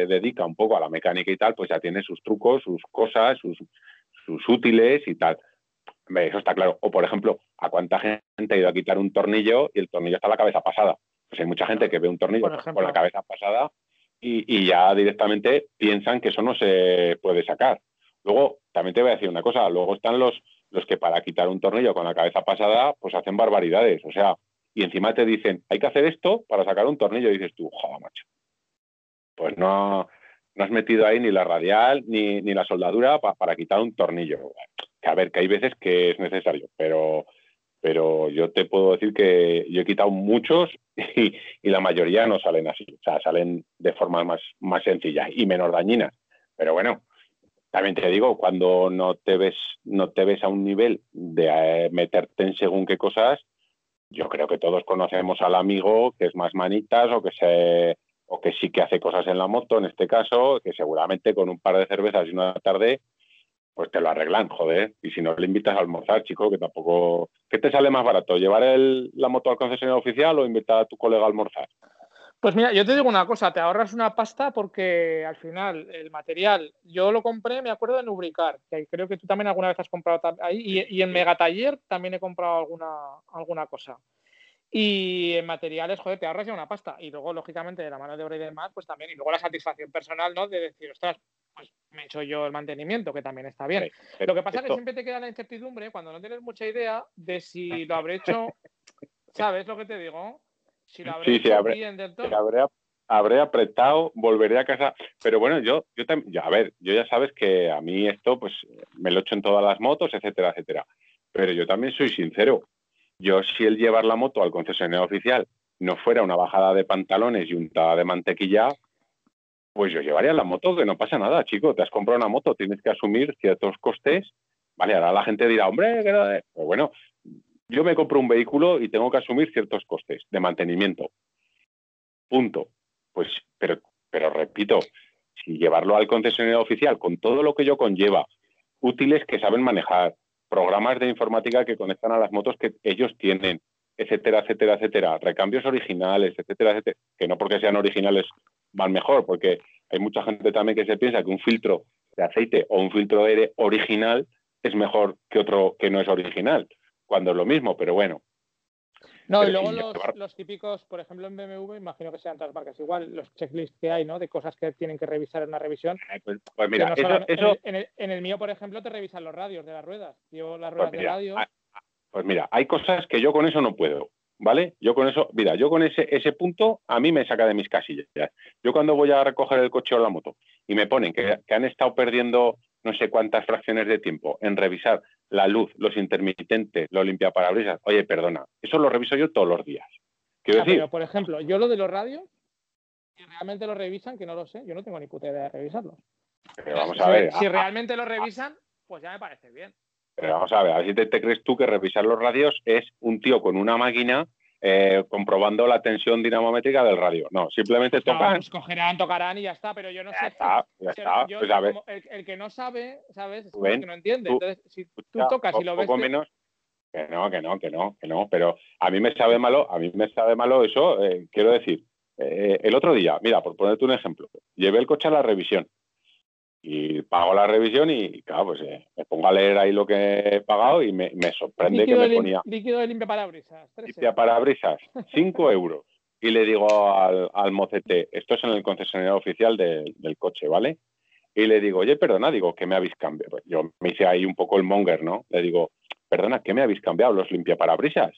dedica un poco a la mecánica y tal, pues ya tiene sus trucos, sus cosas, sus, sus útiles y tal. Eso está claro. O, por ejemplo, ¿a cuánta gente ha ido a quitar un tornillo y el tornillo está a la cabeza pasada? Pues hay mucha gente que ve un tornillo con la cabeza pasada y, y, ya directamente piensan que eso no se puede sacar. Luego, también te voy a decir una cosa, luego están los, los que para quitar un tornillo con la cabeza pasada, pues hacen barbaridades. O sea, y encima te dicen, hay que hacer esto para sacar un tornillo, y dices tú, joder, macho. Pues no, no has metido ahí ni la radial ni, la soldadura para quitar un tornillo. Que a ver, que hay veces que es necesario, pero, pero yo te puedo decir que yo he quitado muchos y, la mayoría no salen así. O sea, salen de forma más, más sencilla y menos dañinas. Pero bueno, también te digo, cuando no te ves, no te ves a un nivel de eh, meterte en según qué cosas, yo creo que todos conocemos al amigo que es más manitas o que se o que sí que hace cosas en la moto, en este caso, que seguramente con un par de cervezas y una tarde, pues te lo arreglan, joder. Y si no le invitas a almorzar, chico, que tampoco... ¿Qué te sale más barato? ¿Llevar el, la moto al concesionario oficial o invitar a tu colega a almorzar? Pues mira, yo te digo una cosa, te ahorras una pasta porque al final el material, yo lo compré, me acuerdo de Lubricar, que creo que tú también alguna vez has comprado ahí, y, y en Megataller también he comprado alguna, alguna cosa. Y en materiales, joder, te ahorras ya una pasta. Y luego, lógicamente, de la mano de obra y demás, pues también. Y luego la satisfacción personal, ¿no? De decir, ostras, pues me he hecho yo el mantenimiento, que también está bien. Lo que pasa es que siempre te queda la incertidumbre cuando no tienes mucha idea de si lo habré hecho, ¿sabes lo que te digo? Si habré sí, habré, bien del todo. Habré, apretado, volveré a casa. Pero bueno, yo, yo también, a ver, yo ya sabes que a mí esto, pues me lo echo en todas las motos, etcétera, etcétera. Pero yo también soy sincero. Yo, si el llevar la moto al concesionario oficial no fuera una bajada de pantalones y untada de mantequilla, pues yo llevaría la moto, que no pasa nada, chico. Te has comprado una moto, tienes que asumir ciertos costes. Vale, ahora la gente dirá, hombre, que no... Pues bueno, yo me compro un vehículo y tengo que asumir ciertos costes de mantenimiento. Punto. Pues, pero, pero repito, si llevarlo al concesionario oficial con todo lo que yo conlleva, útiles que saben manejar, programas de informática que conectan a las motos que ellos tienen, etcétera, etcétera, etcétera, recambios originales, etcétera, etcétera, que no porque sean originales van mejor, porque hay mucha gente también que se piensa que un filtro de aceite o un filtro de aire original es mejor que otro que no es original cuando es lo mismo, pero bueno. No, y luego los, típicos, por ejemplo, en BMW, imagino que sean todas marcas igual, los checklists que hay, ¿no? De cosas que tienen que revisar en una revisión. Eh, pues, pues, mira, eso, En, el, mío, por ejemplo, te revisan los radios de las ruedas. Yo las pues ruedas de radio. Pues mira, hay cosas que yo con eso no puedo, ¿vale? Yo con eso, mira, yo con ese, ese punto a mí me saca de mis casillas. Yo cuando voy a recoger el coche o la moto y me ponen que, han estado perdiendo no sé cuántas fracciones de tiempo en revisar la luz, los intermitentes, lo limpia parabrisas, oye, perdona, eso lo reviso yo todos los días. Quiero ah, decir, pero, por ejemplo, yo lo de los radios, si realmente lo revisan, que no lo sé, yo no tengo ni puta idea de revisarlos. Pero vamos a ver. Si realmente lo revisan, pues ya me parece bien. Pero vamos a ver, a ver si te, crees tú que revisar los radios es un tío con una máquina eh, comprobando la tensión dinamométrica del radio. No, simplemente tocan. Pues cogerán, tocarán y ya está, pero yo no sé. Está, ya está. Pues el, que no sabe, ¿sabes? Es el que no entiende. Entonces, si tú tocas y lo ves. Poco menos, que no, que no, que no, que no. Pero a mí me sabe malo, a mí me sabe malo eso. Eh, quiero decir, eh, el otro día, mira, por ponerte un ejemplo, llevé el coche a la revisión y pago la revisión y, claro, pues eh, me pongo a leer ahí lo que he pagado y me, sorprende que me ponía... Líquido de limpia parabrisas. Limpia parabrisas, 5 euros. Y le digo al, al, mocete, esto es en el concesionario oficial del coche, ¿vale? Y le digo, oye, perdona, digo, ¿qué me habéis cambiado? Pues yo me hice ahí un poco el monger, ¿no? Le digo, perdona, ¿qué me habéis cambiado? ¿Los limpia parabrisas?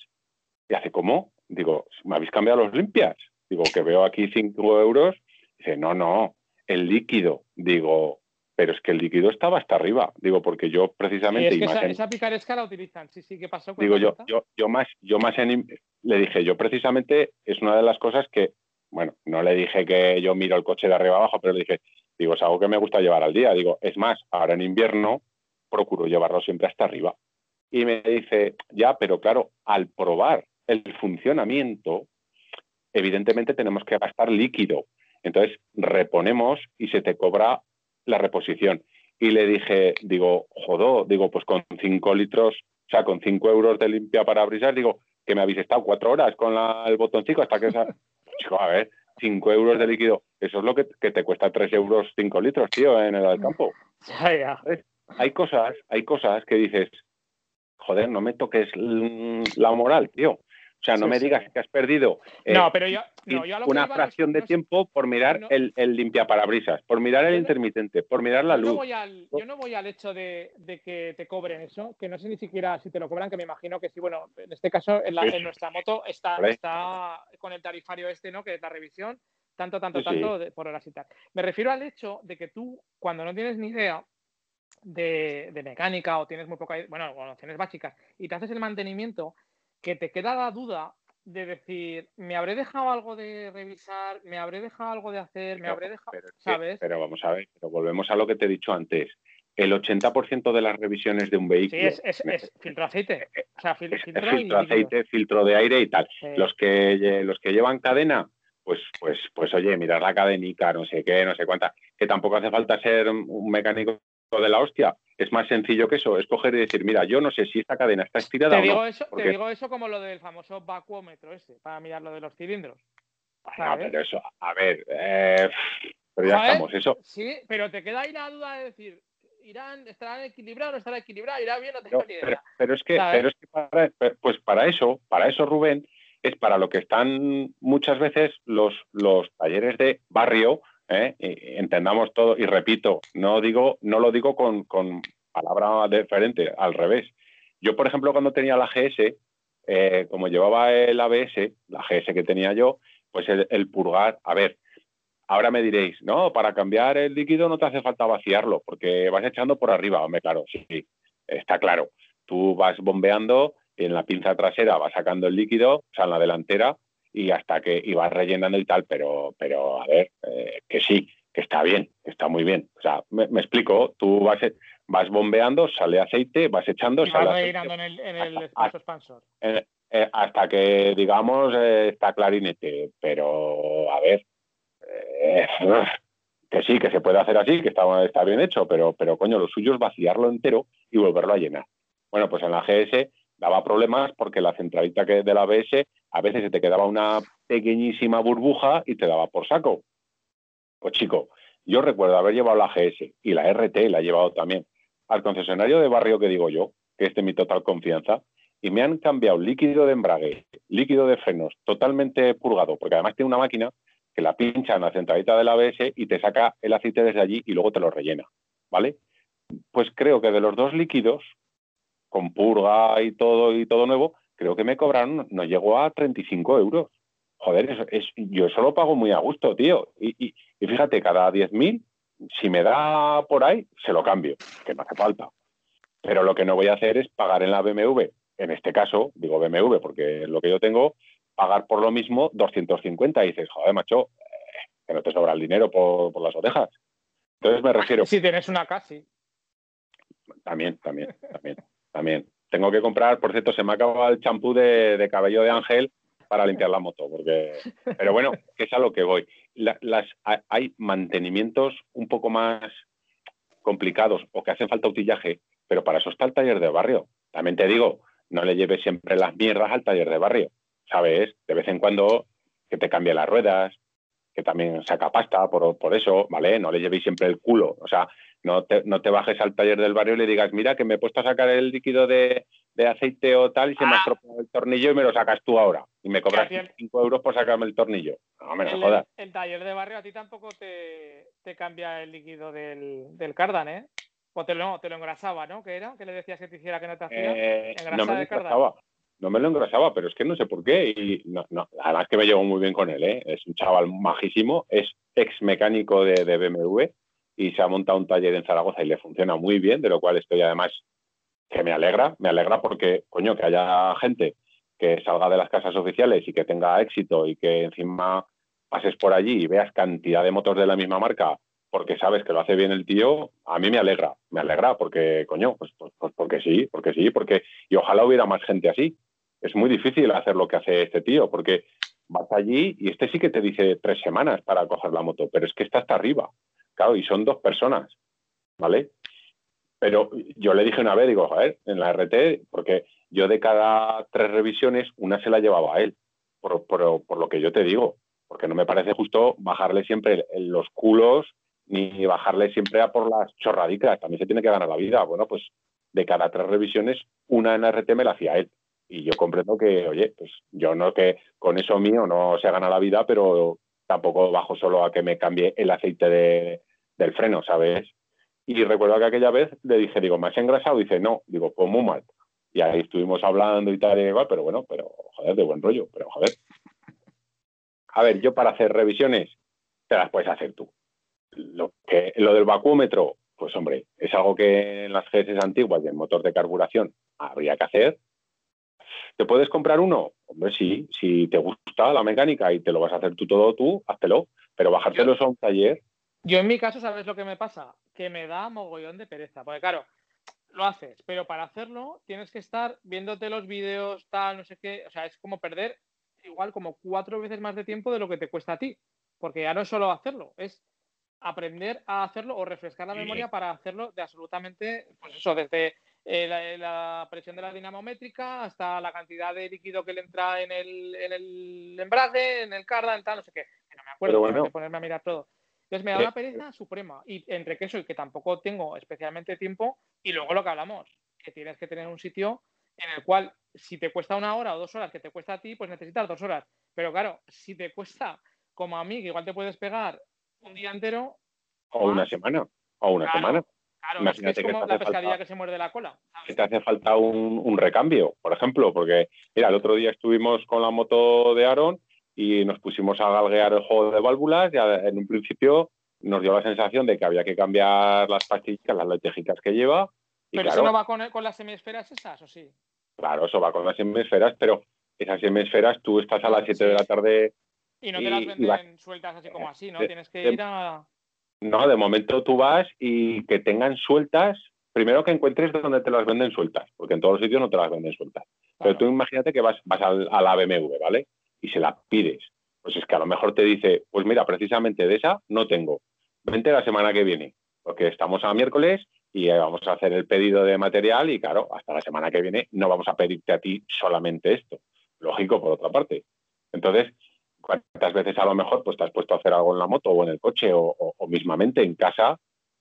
Y hace, ¿cómo? Digo, ¿me habéis cambiado los limpias? Digo, que veo aquí 5 euros. Dice, no, no, el líquido. Digo, pero es que el líquido estaba hasta arriba. Digo, porque yo precisamente. es que esa, picaresca la utilizan, sí, sí, ¿qué pasó? Digo, yo, yo, yo más, yo más le dije, yo precisamente es una de las cosas que, bueno, no le dije que yo miro el coche de arriba abajo, pero le dije, digo, es algo que me gusta llevar al día. Digo, es más, ahora en invierno procuro llevarlo siempre hasta arriba. Y me dice, ya, pero claro, al probar el funcionamiento, evidentemente tenemos que gastar líquido. Entonces reponemos y se te cobra la reposición. Y le dije, digo, jodó, digo, pues con cinco litros, o sea, con cinco euros de limpia para brisar, digo, que me habéis estado cuatro horas con el botoncito hasta que esa... Chico, a ver, cinco euros de líquido, eso es lo que, te cuesta tres euros cinco litros, tío, en el campo. Hay cosas, hay cosas que dices, joder, no me toques la moral, tío. O sea, no me digas que has perdido eh, pero yo, una fracción de tiempo por mirar el, el limpiaparabrisas, por mirar el intermitente, por mirar la luz. No voy al, yo no voy al hecho de, que te cobren eso, que no sé ni siquiera si te lo cobran, que me imagino que sí. Bueno, en este caso, en, nuestra moto está, está con el tarifario este, ¿no? Que es la revisión, tanto, tanto, tanto por horas y tal. Me refiero al hecho de que tú, cuando no tienes ni idea, de, de, mecánica o tienes muy poca, bueno, nociones básicas y te haces el mantenimiento, que te queda la duda de decir, me habré dejado algo de revisar, me habré dejado algo de hacer, me habré dejado, pero, ¿sabes? Pero vamos a ver, pero volvemos a lo que te he dicho antes. El 80% de las revisiones de un vehículo. Sí, es, filtro aceite. Eh, o sea, filtro, aceite, filtro de aire y tal. Los, que, los que llevan cadena, pues, pues, pues oye, mirar la cadenica, no sé qué, no sé cuánta, que tampoco hace falta ser un mecánico de la hostia. Es más sencillo que eso, escoger y decir, mira, yo no sé si esta cadena está estirada te digo o no. Eso, Te digo eso como lo del famoso vacuómetro ese, para mirar lo de los cilindros. Bueno, pero eso, a ver, eh, pero ya estamos, eso. Sí, pero te queda ahí la duda de decir, irán, estarán equilibrados, no estarán equilibrados, irá bien, no tengo ni idea. Pero, es que, pero es que para, pues para eso, para eso, Rubén, es para lo que están muchas veces los, los talleres de barrio ¿eh? entendamos todo, y repito, no, digo, no lo digo con, con palabra diferente, al revés. Yo, por ejemplo, cuando tenía la GS, eh, como llevaba el ABS, la GS que tenía yo, pues el, purgar, a ver, ahora me diréis, no, para cambiar el líquido no te hace falta vaciarlo, porque vas echando por arriba, hombre, claro, sí, está claro. Tú vas bombeando en la pinza trasera vas sacando el líquido, o sea, en la delantera, y hasta que ibas rellenando y tal, pero, pero a ver, eh, que sí, que está bien, que está muy bien. O sea, me, explico, tú vas, vas bombeando, sale aceite, vas echando, y sale vas rellenando en el, en el hasta, expansor. Eh, eh, hasta que, digamos, está clarinete, pero a ver, que sí, que se puede hacer así, que está, está bien hecho, pero, pero coño, lo suyo es vaciarlo entero y volverlo a llenar. Bueno, pues en la GS daba problemas porque la centralita que de la ABS a veces se te quedaba una pequeñísima burbuja y te daba por saco. Pues chico, yo recuerdo haber llevado la GS y la RT la he llevado también al concesionario de barrio que digo yo, que es de mi total confianza, y me han cambiado líquido de embrague, líquido de frenos, totalmente purgado, porque además tiene una máquina que la pincha en la centralita del ABS y te saca el aceite desde allí y luego te lo rellena, ¿vale? Pues creo que de los dos líquidos, con purga y todo y todo nuevo, creo que me cobraron, no llegó a 35 euros. Joder, eso, es, yo eso lo pago muy a gusto, tío. Y, y, y fíjate, cada 10.000, si me da por ahí, se lo cambio, que no hace falta. Pero lo que no voy a hacer es pagar en la BMW, en este caso, digo BMW porque es lo que yo tengo, pagar por lo mismo 250 y dices, joder, macho, eh, que no te sobra el dinero por, por, las orejas. Entonces me refiero... Si tienes una casi. También, también, también, también. Tengo que comprar, por cierto, se me ha acabado el champú de, de cabello de ángel para limpiar la moto, porque... Pero bueno, que es a lo que voy. La, las, hay mantenimientos un poco más complicados o que hacen falta utillaje, pero para eso está el taller de barrio. También te digo, no le lleves siempre las mierdas al taller de barrio, ¿sabes? De vez en cuando que te cambie las ruedas, que también saca pasta por, por eso, ¿vale? No le llevéis siempre el culo, o sea, no te, no te bajes al taller del barrio y le digas, mira, que me he puesto a sacar el líquido de, de aceite o tal y se ah. me ha estropeado el tornillo y me lo sacas tú ahora. Y me cobras 5 euros por sacarme el tornillo. No me el, jodas. El, taller de barrio a ti tampoco te, te cambia el líquido del, del cardan, ¿eh? O te lo, te lo engrasaba, ¿no? ¿Qué era? ¿Qué le decías que te hiciera que no te hacía? Eh, no me engrasaba. No me lo engrasaba, pero es que no sé por qué. Y no, no, además que me llevo muy bien con él, ¿eh? Es un chaval majísimo, es ex mecánico de, de BMW y se ha montado un taller en Zaragoza y le funciona muy bien, de lo cual estoy además que me alegra, me alegra porque, coño, que haya gente que salga de las casas oficiales y que tenga éxito y que encima pases por allí y veas cantidad de motos de la misma marca porque sabes que lo hace bien el tío, a mí me alegra, me alegra porque, coño, pues, pues, pues porque sí, porque sí, porque y ojalá hubiera más gente así. Es muy difícil hacer lo que hace este tío porque vas allí y este sí que te dice tres semanas para coger la moto, pero es que está hasta arriba. Claro, y son dos personas, ¿vale? Pero yo le dije una vez, digo, ver, en la RT, porque yo de cada tres revisiones, una se la llevaba a él, por, por, lo que yo te digo, porque no me parece justo bajarle siempre los culos ni bajarle siempre a por las chorradicas, también se tiene que ganar la vida. Bueno, pues de cada tres revisiones, una en RT me la hacía él. Y yo comprendo que, oye, pues yo no que con eso mío no se gana la vida, pero tampoco bajo solo a que me cambie el aceite de, del freno, ¿sabes? Y recuerdo que aquella vez le dije, digo, ¿me has engrasado? Y dice, no, digo, pues muy mal. Y ahí estuvimos hablando y tal, y igual, pero bueno, pero joder, de buen rollo, pero joder. A ver, yo para hacer revisiones, te las puedes hacer tú. Lo, que, lo del vacuómetro, pues hombre, es algo que en las GS antiguas del motor de carburación habría que hacer. ¿Te puedes comprar uno? Hombre, sí, si te gusta la mecánica y te lo vas a hacer tú todo tú, háztelo. Pero bajártelo a un taller. Yo en mi caso, ¿sabes lo que me pasa? Que me da mogollón de pereza. Porque claro, lo haces, pero para hacerlo tienes que estar viéndote los vídeos, tal, no sé qué. O sea, es como perder igual como cuatro veces más de tiempo de lo que te cuesta a ti. Porque ya no es solo hacerlo, es aprender a hacerlo o refrescar la memoria para hacerlo de absolutamente, pues eso, desde eh, la, la, presión de la dinamométrica hasta la cantidad de líquido que le entra en el, en el embrague, en el cardan, tal, no sé qué. No me acuerdo, bueno. tengo que ponerme a mirar todo. Entonces me da una pereza suprema. Y entre que eso y que tampoco tengo especialmente tiempo, y luego lo que hablamos, que tienes que tener un sitio en el cual si te cuesta una hora o dos horas que te cuesta a ti, pues necesitas dos horas. Pero claro, si te cuesta como a mí, que igual te puedes pegar un día entero. O una semana. O una claro, semana. Claro, Imagínate es, que es como la pescadilla falta, que se muerde la cola. ¿sabes? Que te hace falta un, un, recambio, por ejemplo, porque, mira, el otro día estuvimos con la moto de Aaron y nos pusimos a galguear el juego de válvulas y en un principio nos dio la sensación de que había que cambiar las pastillas, las letejicas que lleva. Y ¿Pero claro, eso no va con, con las semiesferas esas o sí? Claro, eso va con las semiesferas, pero esas semiesferas tú estás a las 7 sí. de la tarde y no te las venden sueltas así como así, ¿no? De, Tienes que de, ir a. No, de momento tú vas y que tengan sueltas. Primero que encuentres donde te las venden sueltas, porque en todos los sitios no te las venden sueltas. Pero tú imagínate que vas, vas al, a la BMW, ¿vale? Y se la pides. Pues es que a lo mejor te dice, pues mira, precisamente de esa no tengo. Vente la semana que viene, porque estamos a miércoles y vamos a hacer el pedido de material y claro, hasta la semana que viene no vamos a pedirte a ti solamente esto. Lógico, por otra parte. Entonces, cuántas veces a lo mejor pues te has puesto a hacer algo en la moto o en el coche o, mismamente en casa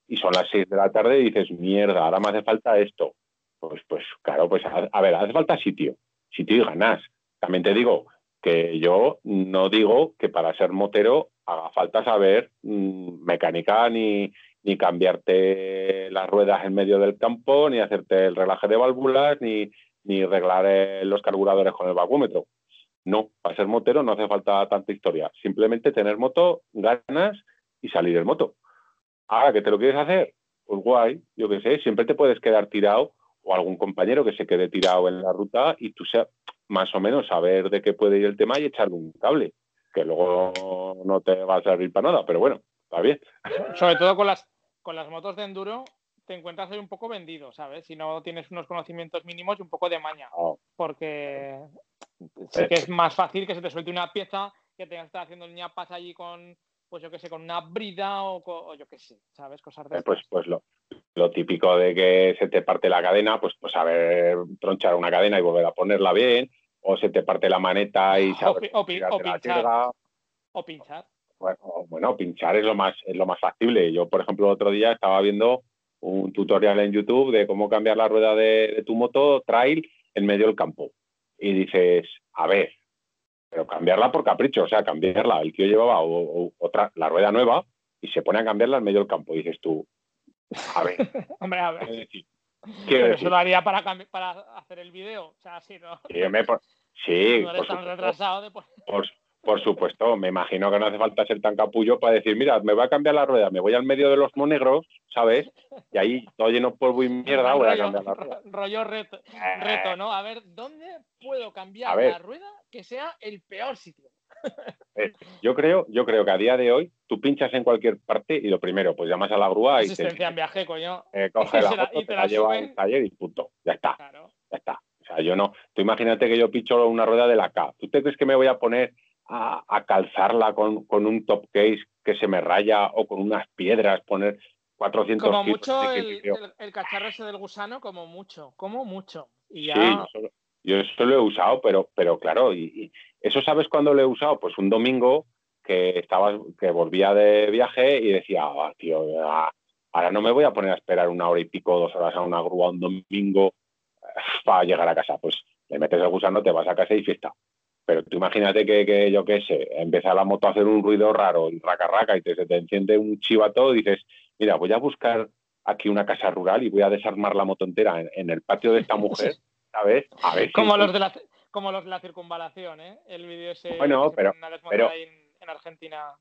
y son las 6 de la tarde y dices, mierda, ahora me hace falta esto. Pues, pues claro, pues a, ver, hace falta sitio, sitio y ganas. También te digo que yo no digo que para ser motero haga falta saber mmm, mecánica ni, ni cambiarte las ruedas en medio del campo, ni hacerte el relaje de válvulas, ni, ni arreglar eh, los carburadores con el vacúmetro. No, para ser motero no hace falta tanta historia. Simplemente tener moto, ganas y salir en moto. Ahora que te lo quieres hacer, pues guay, yo qué sé, siempre te puedes quedar tirado o algún compañero que se quede tirado en la ruta y tú sea, más o menos saber de qué puede ir el tema y echarle un cable, que luego no te va a servir para nada, pero bueno, está bien. Sobre todo con las, con las motos de enduro, te encuentras ahí un poco vendido, ¿sabes? Si no tienes unos conocimientos mínimos y un poco de maña. Oh. Porque sí que es más fácil que se te suelte una pieza, que tengas que estar haciendo el ñapas allí con, pues yo qué sé, con una brida o, yo qué sé, ¿sabes? Cosas de eh, Pues, pues lo, típico de que se te parte la cadena, pues, pues saber tronchar una cadena y volver a ponerla bien, o se te parte la maneta y saber o, pinchar. O pinchar. Bueno, bueno, pinchar es lo más es lo más factible. Yo, por ejemplo, el otro día estaba viendo un tutorial en YouTube de cómo cambiar la rueda de, tu moto trail en medio del campo. Y dices, a ver, pero cambiarla por capricho, o sea, cambiarla. El tío llevaba otra, la rueda nueva y se pone a cambiarla en medio del campo. Y dices tú, a ver. Hombre, a ver. Pero eso lo haría para, para hacer el vídeo. O sea, sí, ¿no? Sí, no eres tan retrasado de por... Por supuesto, me imagino que no hace falta ser tan capullo para decir, mira, me voy a cambiar la rueda, me voy al medio de los monegros, ¿sabes? Y ahí todo lleno polvo y mierda, voy a cambiar la rueda. Rollo reto, reto, ¿no? A ver, ¿dónde puedo cambiar la rueda que sea el peor sitio? Eh, yo creo, yo creo que a día de hoy tú pinchas en cualquier parte y lo primero, pues llamas a la grúa y te, en viaje, coño. Eh, coge la moto, te, la, lleva al taller y punto. Ya está. Ya está. O sea, yo no. Tú imagínate que yo pincho una rueda de la K. ¿Tú te crees que me voy a poner a, calzarla con, un top case que se me raya o con unas piedras, poner 400 Como mucho el, cacharro ese del gusano, como mucho, como mucho. Y ya... Sí, yo eso lo he usado, pero, pero claro, y, eso sabes cuándo lo he usado, pues un domingo que estaba, que volvía de viaje y decía, ah, tío, ahora no me voy a poner a esperar una hora y pico, dos horas a una grúa un domingo eh, para llegar a casa. Pues le metes el gusano, te vas a casa y fiesta. Pero tú imagínate que, yo qué sé, empieza la moto a hacer un ruido raro, y raca raca, y te, se te enciende un chivato y dices, mira, voy a buscar aquí una casa rural y voy a desarmar la moto entera en, el patio de esta mujer, ¿sabes? A ver como, los de la, como los de la circunvalación, ¿eh? El vídeo ese bueno, pero, pero en, Argentina.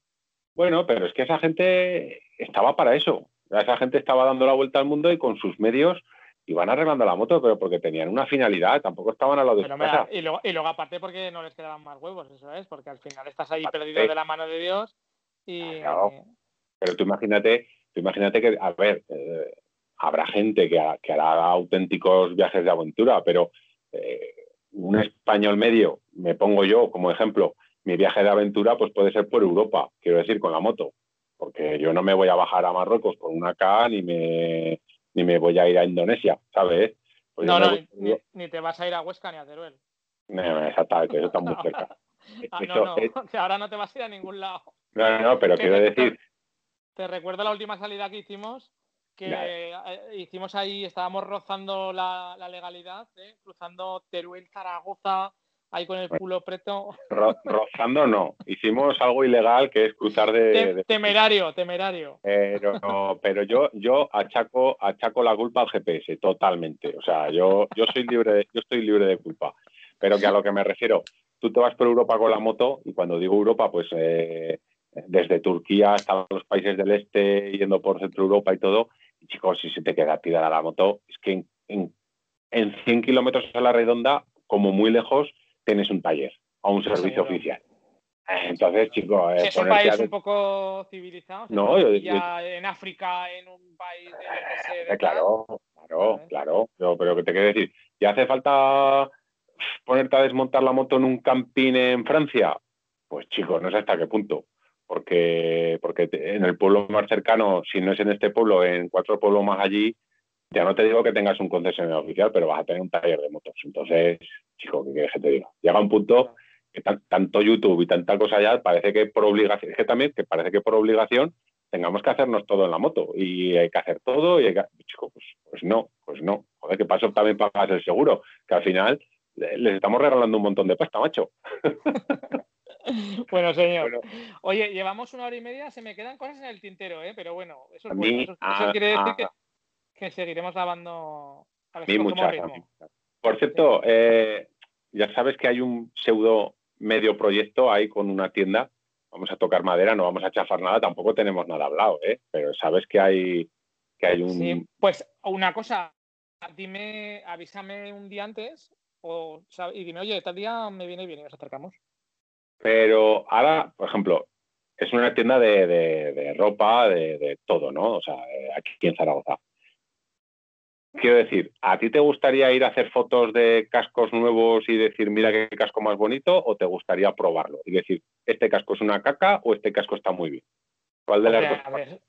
Bueno, pero es que esa gente estaba para eso. Esa gente estaba dando la vuelta al mundo y con sus medios iban arreglando la moto, pero porque tenían una finalidad, tampoco estaban a lo de Y luego, y luego aparte porque no les quedaban más huevos, eso es, porque al final estás ahí perdido de la mano de Dios y... Pero tú imagínate, tú imagínate que, a ver, eh, habrá gente que, que, hará auténticos viajes de aventura, pero eh, un español medio, me pongo yo como ejemplo, mi viaje de aventura pues puede ser por Europa, quiero decir, con la moto, porque yo no me voy a bajar a Marruecos con una K ni me ni me voy a ir a Indonesia, ¿sabes? Pues no, no, ni, te vas a ir a Huesca ni a Teruel. No, exactamente, eso está muy cerca. ah, no, no, que ahora no te vas a ir a ningún lado. No, no, no pero quiero decir... Te recuerdo la última salida que hicimos, que eh, hicimos ahí, estábamos rozando la, legalidad, ¿eh? cruzando Teruel, Zaragoza, ahí con el culo preto. rozando no, hicimos algo ilegal que es cruzar de... temerario, temerario. Pero, pero yo, yo achaco, achaco la culpa al GPS, totalmente. O sea, yo, yo soy libre de, yo estoy libre de culpa. Pero que a lo que me refiero, tú te vas por Europa con la moto, y cuando digo Europa, pues eh, desde Turquía hasta los países del este, yendo por Centro Europa y todo, y chicos, si se te queda tirada la moto, es que en, en, en 100 kilómetros a la redonda, como muy lejos, tienes un taller o un servicio oficial. Entonces, chicos. es un país un poco civilizado. No, ya en África, en un país de, eh, Claro, claro, claro. Pero, pero que te quiero decir, ¿ya hace falta ponerte a desmontar la moto en un campín en Francia? Pues chicos, no sé hasta qué punto. Porque, porque en el pueblo más cercano, si no es en este pueblo, en cuatro pueblos más allí, ya no te digo que tengas un concesionario oficial, pero vas a tener un taller de motos. Entonces, chico, ¿qué quieres que te diga? Llega un punto que tanto YouTube y tanta cosa ya parece que por obligación, es que también que parece que por obligación tengamos que hacernos todo en la moto y hay que hacer todo y hay que, chico, pues, pues no, pues no. Joder, que paso también pagas el seguro, que al final les estamos regalando un montón de pasta, macho. bueno, señor. Oye, llevamos una hora y media, se me quedan cosas en el tintero, ¿eh? pero bueno, eso Eso, quiere decir que, que seguiremos lavando Por cierto, eh, ya sabes que hay un pseudo medio proyecto ahí con una tienda. Vamos a tocar madera, no vamos a chafar nada, tampoco tenemos nada hablado, ¿eh? Pero sabes que hay, que hay un. Sí, pues una cosa, dime, avísame un día antes o, y dime, oye, tal día me viene bien y nos acercamos. Pero ahora, por ejemplo, es una tienda de, ropa, de, todo, ¿no? O sea, eh, aquí en Zaragoza. Quiero decir, ¿a ti te gustaría ir a hacer fotos de cascos nuevos y decir, mira qué casco más bonito, o te gustaría probarlo y decir, este casco es una caca o este casco está muy bien? ¿Cuál de las dos?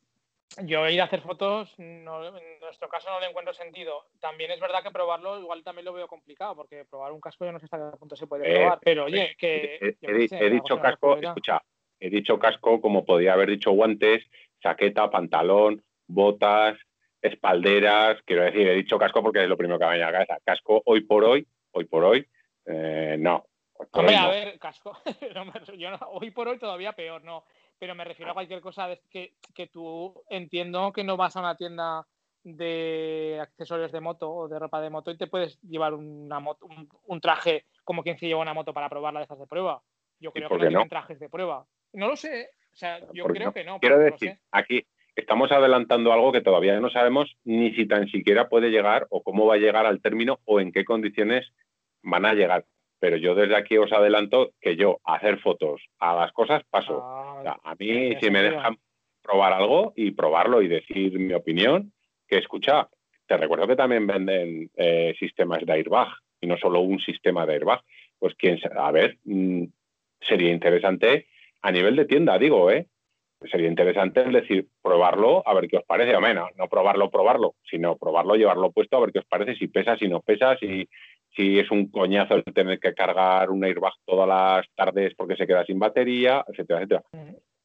yo ir a hacer fotos, en nuestro caso no le encuentro sentido. También es verdad que probarlo igual también lo veo complicado, porque probar un casco yo no sé hasta qué punto se puede eh, probar. pero oye, eh, que... he, dicho casco, escucha, he dicho casco como podía haber dicho guantes, chaqueta, pantalón, botas, espalderas, quiero decir, he dicho casco porque es lo primero que me viene a la cabeza. Casco hoy por hoy, hoy por hoy, eh, no. Hombre, a ver, casco. hoy por hoy todavía peor, no. Pero me refiero a cualquier cosa que, que tú entiendo que no vas a una tienda de accesorios de moto o de ropa de moto y te puedes llevar una moto, un, traje como quien se lleva una moto para probarla de estas de prueba. Yo creo que no, tienen trajes de prueba. No lo sé. O sea, yo creo que no. Quiero decir, aquí estamos adelantando algo que todavía no sabemos ni si tan siquiera puede llegar o cómo va a llegar al término o en qué condiciones van a llegar. Pero yo desde aquí os adelanto que yo hacer fotos a las cosas paso. Ah, a mí si me dejan probar algo y probarlo y decir mi opinión, que escucha, te recuerdo que también venden eh, sistemas de airbag y no solo un sistema de airbag. Pues quién a ver, mm, sería interesante a nivel de tienda, digo, ¿eh? Sería interesante decir, probarlo, a ver qué os parece, o menos, no probarlo, probarlo, sino probarlo, llevarlo puesto, a ver qué os parece, si pesa, si no pesa, si, si es un coñazo el tener que cargar un airbag todas las tardes porque se queda sin batería, etcétera, etcétera.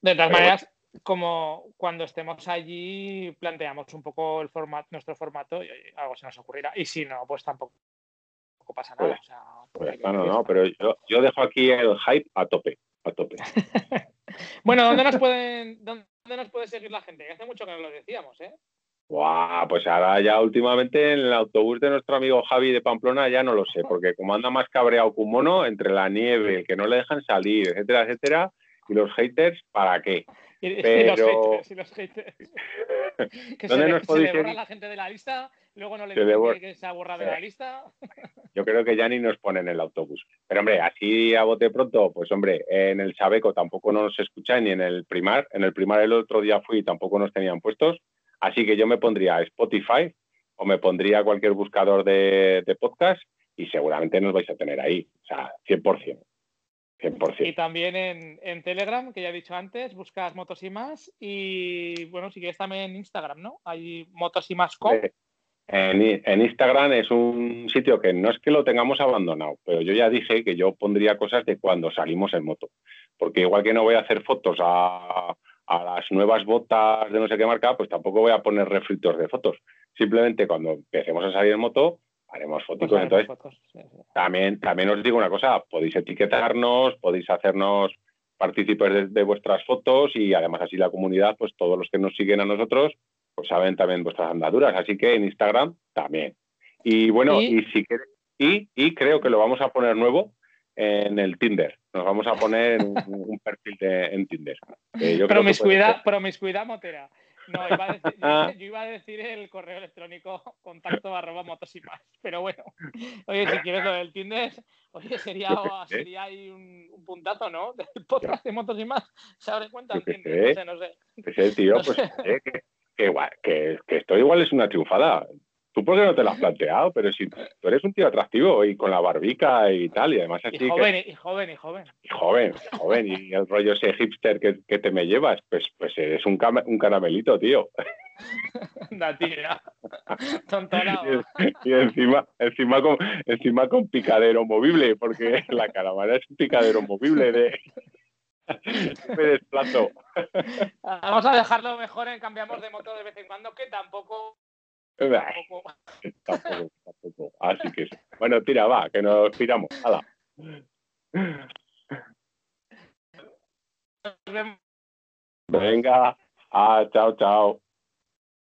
De todas maneras, como cuando estemos allí planteamos un poco el formato, nuestro formato y algo se nos ocurrirá. Y si no, pues tampoco, pasa nada. Pues, pues no, no, pero yo dejo aquí el hype a tope tope. bueno, ¿dónde nos pueden, dónde nos puede seguir la gente? Hace mucho que no lo decíamos, ¿eh? pues ahora ya últimamente en el autobús de nuestro amigo Javi de Pamplona ya no lo sé, porque como anda más cabreado que un mono, entre la nieve, que no le dejan salir, etcétera, etcétera, y los haters, ¿para qué? Y, los haters, que ¿Dónde se, nos podéis se la gente de la lista Luego no le digo que se ha borrado de la lista. Yo creo que ya ni nos ponen en el autobús. Pero hombre, así a bote pronto, pues hombre, en el Sabeco tampoco nos escuchan ni en el Primar. En el Primar el otro día fui y tampoco nos tenían puestos. Así que yo me pondría Spotify o me pondría cualquier buscador de, podcast y seguramente nos vais a tener ahí. O sea, 100%. 100%. Y también en, Telegram, que ya he dicho antes, buscas Motos y más. Y bueno, si quieres también en Instagram, ¿no? Hay Motos y más com. En, Instagram es un sitio que no es que lo tengamos abandonado, pero yo ya dije que yo pondría cosas de cuando salimos en moto. Porque igual que no voy a hacer fotos a, las nuevas botas de no sé qué marca, pues tampoco voy a poner refritos de fotos. Simplemente cuando empecemos a salir en moto, haremos fotos. Pues Entonces, También, también os digo una cosa, podéis etiquetarnos, podéis hacernos partícipes de vuestras fotos y además así la comunidad, pues todos los que nos siguen a nosotros, pues saben también vuestras andaduras. Así que en Instagram también. Y bueno, y, si y, y creo que lo vamos a poner nuevo en el Tinder. Nos vamos a poner un, un perfil de, en Tinder. promiscuidad, promiscuidad motera. No, iba a decir, yo, iba a decir el correo electrónico contacto arroba motos y más. Pero bueno, oye, si quieres lo del Tinder, oye, sería, sería ahí un, un, puntazo, ¿no? Del podcast de motos y más. Se abre cuenta el Tinder, no sé, no sé. tío, pues que, que, que, esto igual es una triunfada. ¿Tú por qué no te lo has planteado? Pero si tú eres un tío atractivo y con la barbica y tal, y además así. Y joven, y joven, y joven. Y joven, joven, y el rollo ese hipster que, que te me llevas, pues, pues eres un, un caramelito, tío. Da tira. Y, y, encima, encima, con, encima con picadero movible, porque la caravana es un picadero movible de, me desplazo. Vamos a dejarlo mejor en cambiamos de moto de vez en cuando, que tampoco. Tampoco, tampoco, Así que Bueno, tira, va, que nos piramos. Hala. Venga, ah, chao, chao.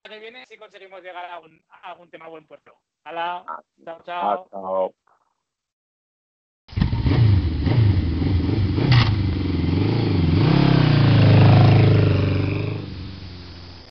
Que viene si conseguimos llegar a, un, a algún tema buen puerto. Hala, Ah, chao, ah, chao. chao.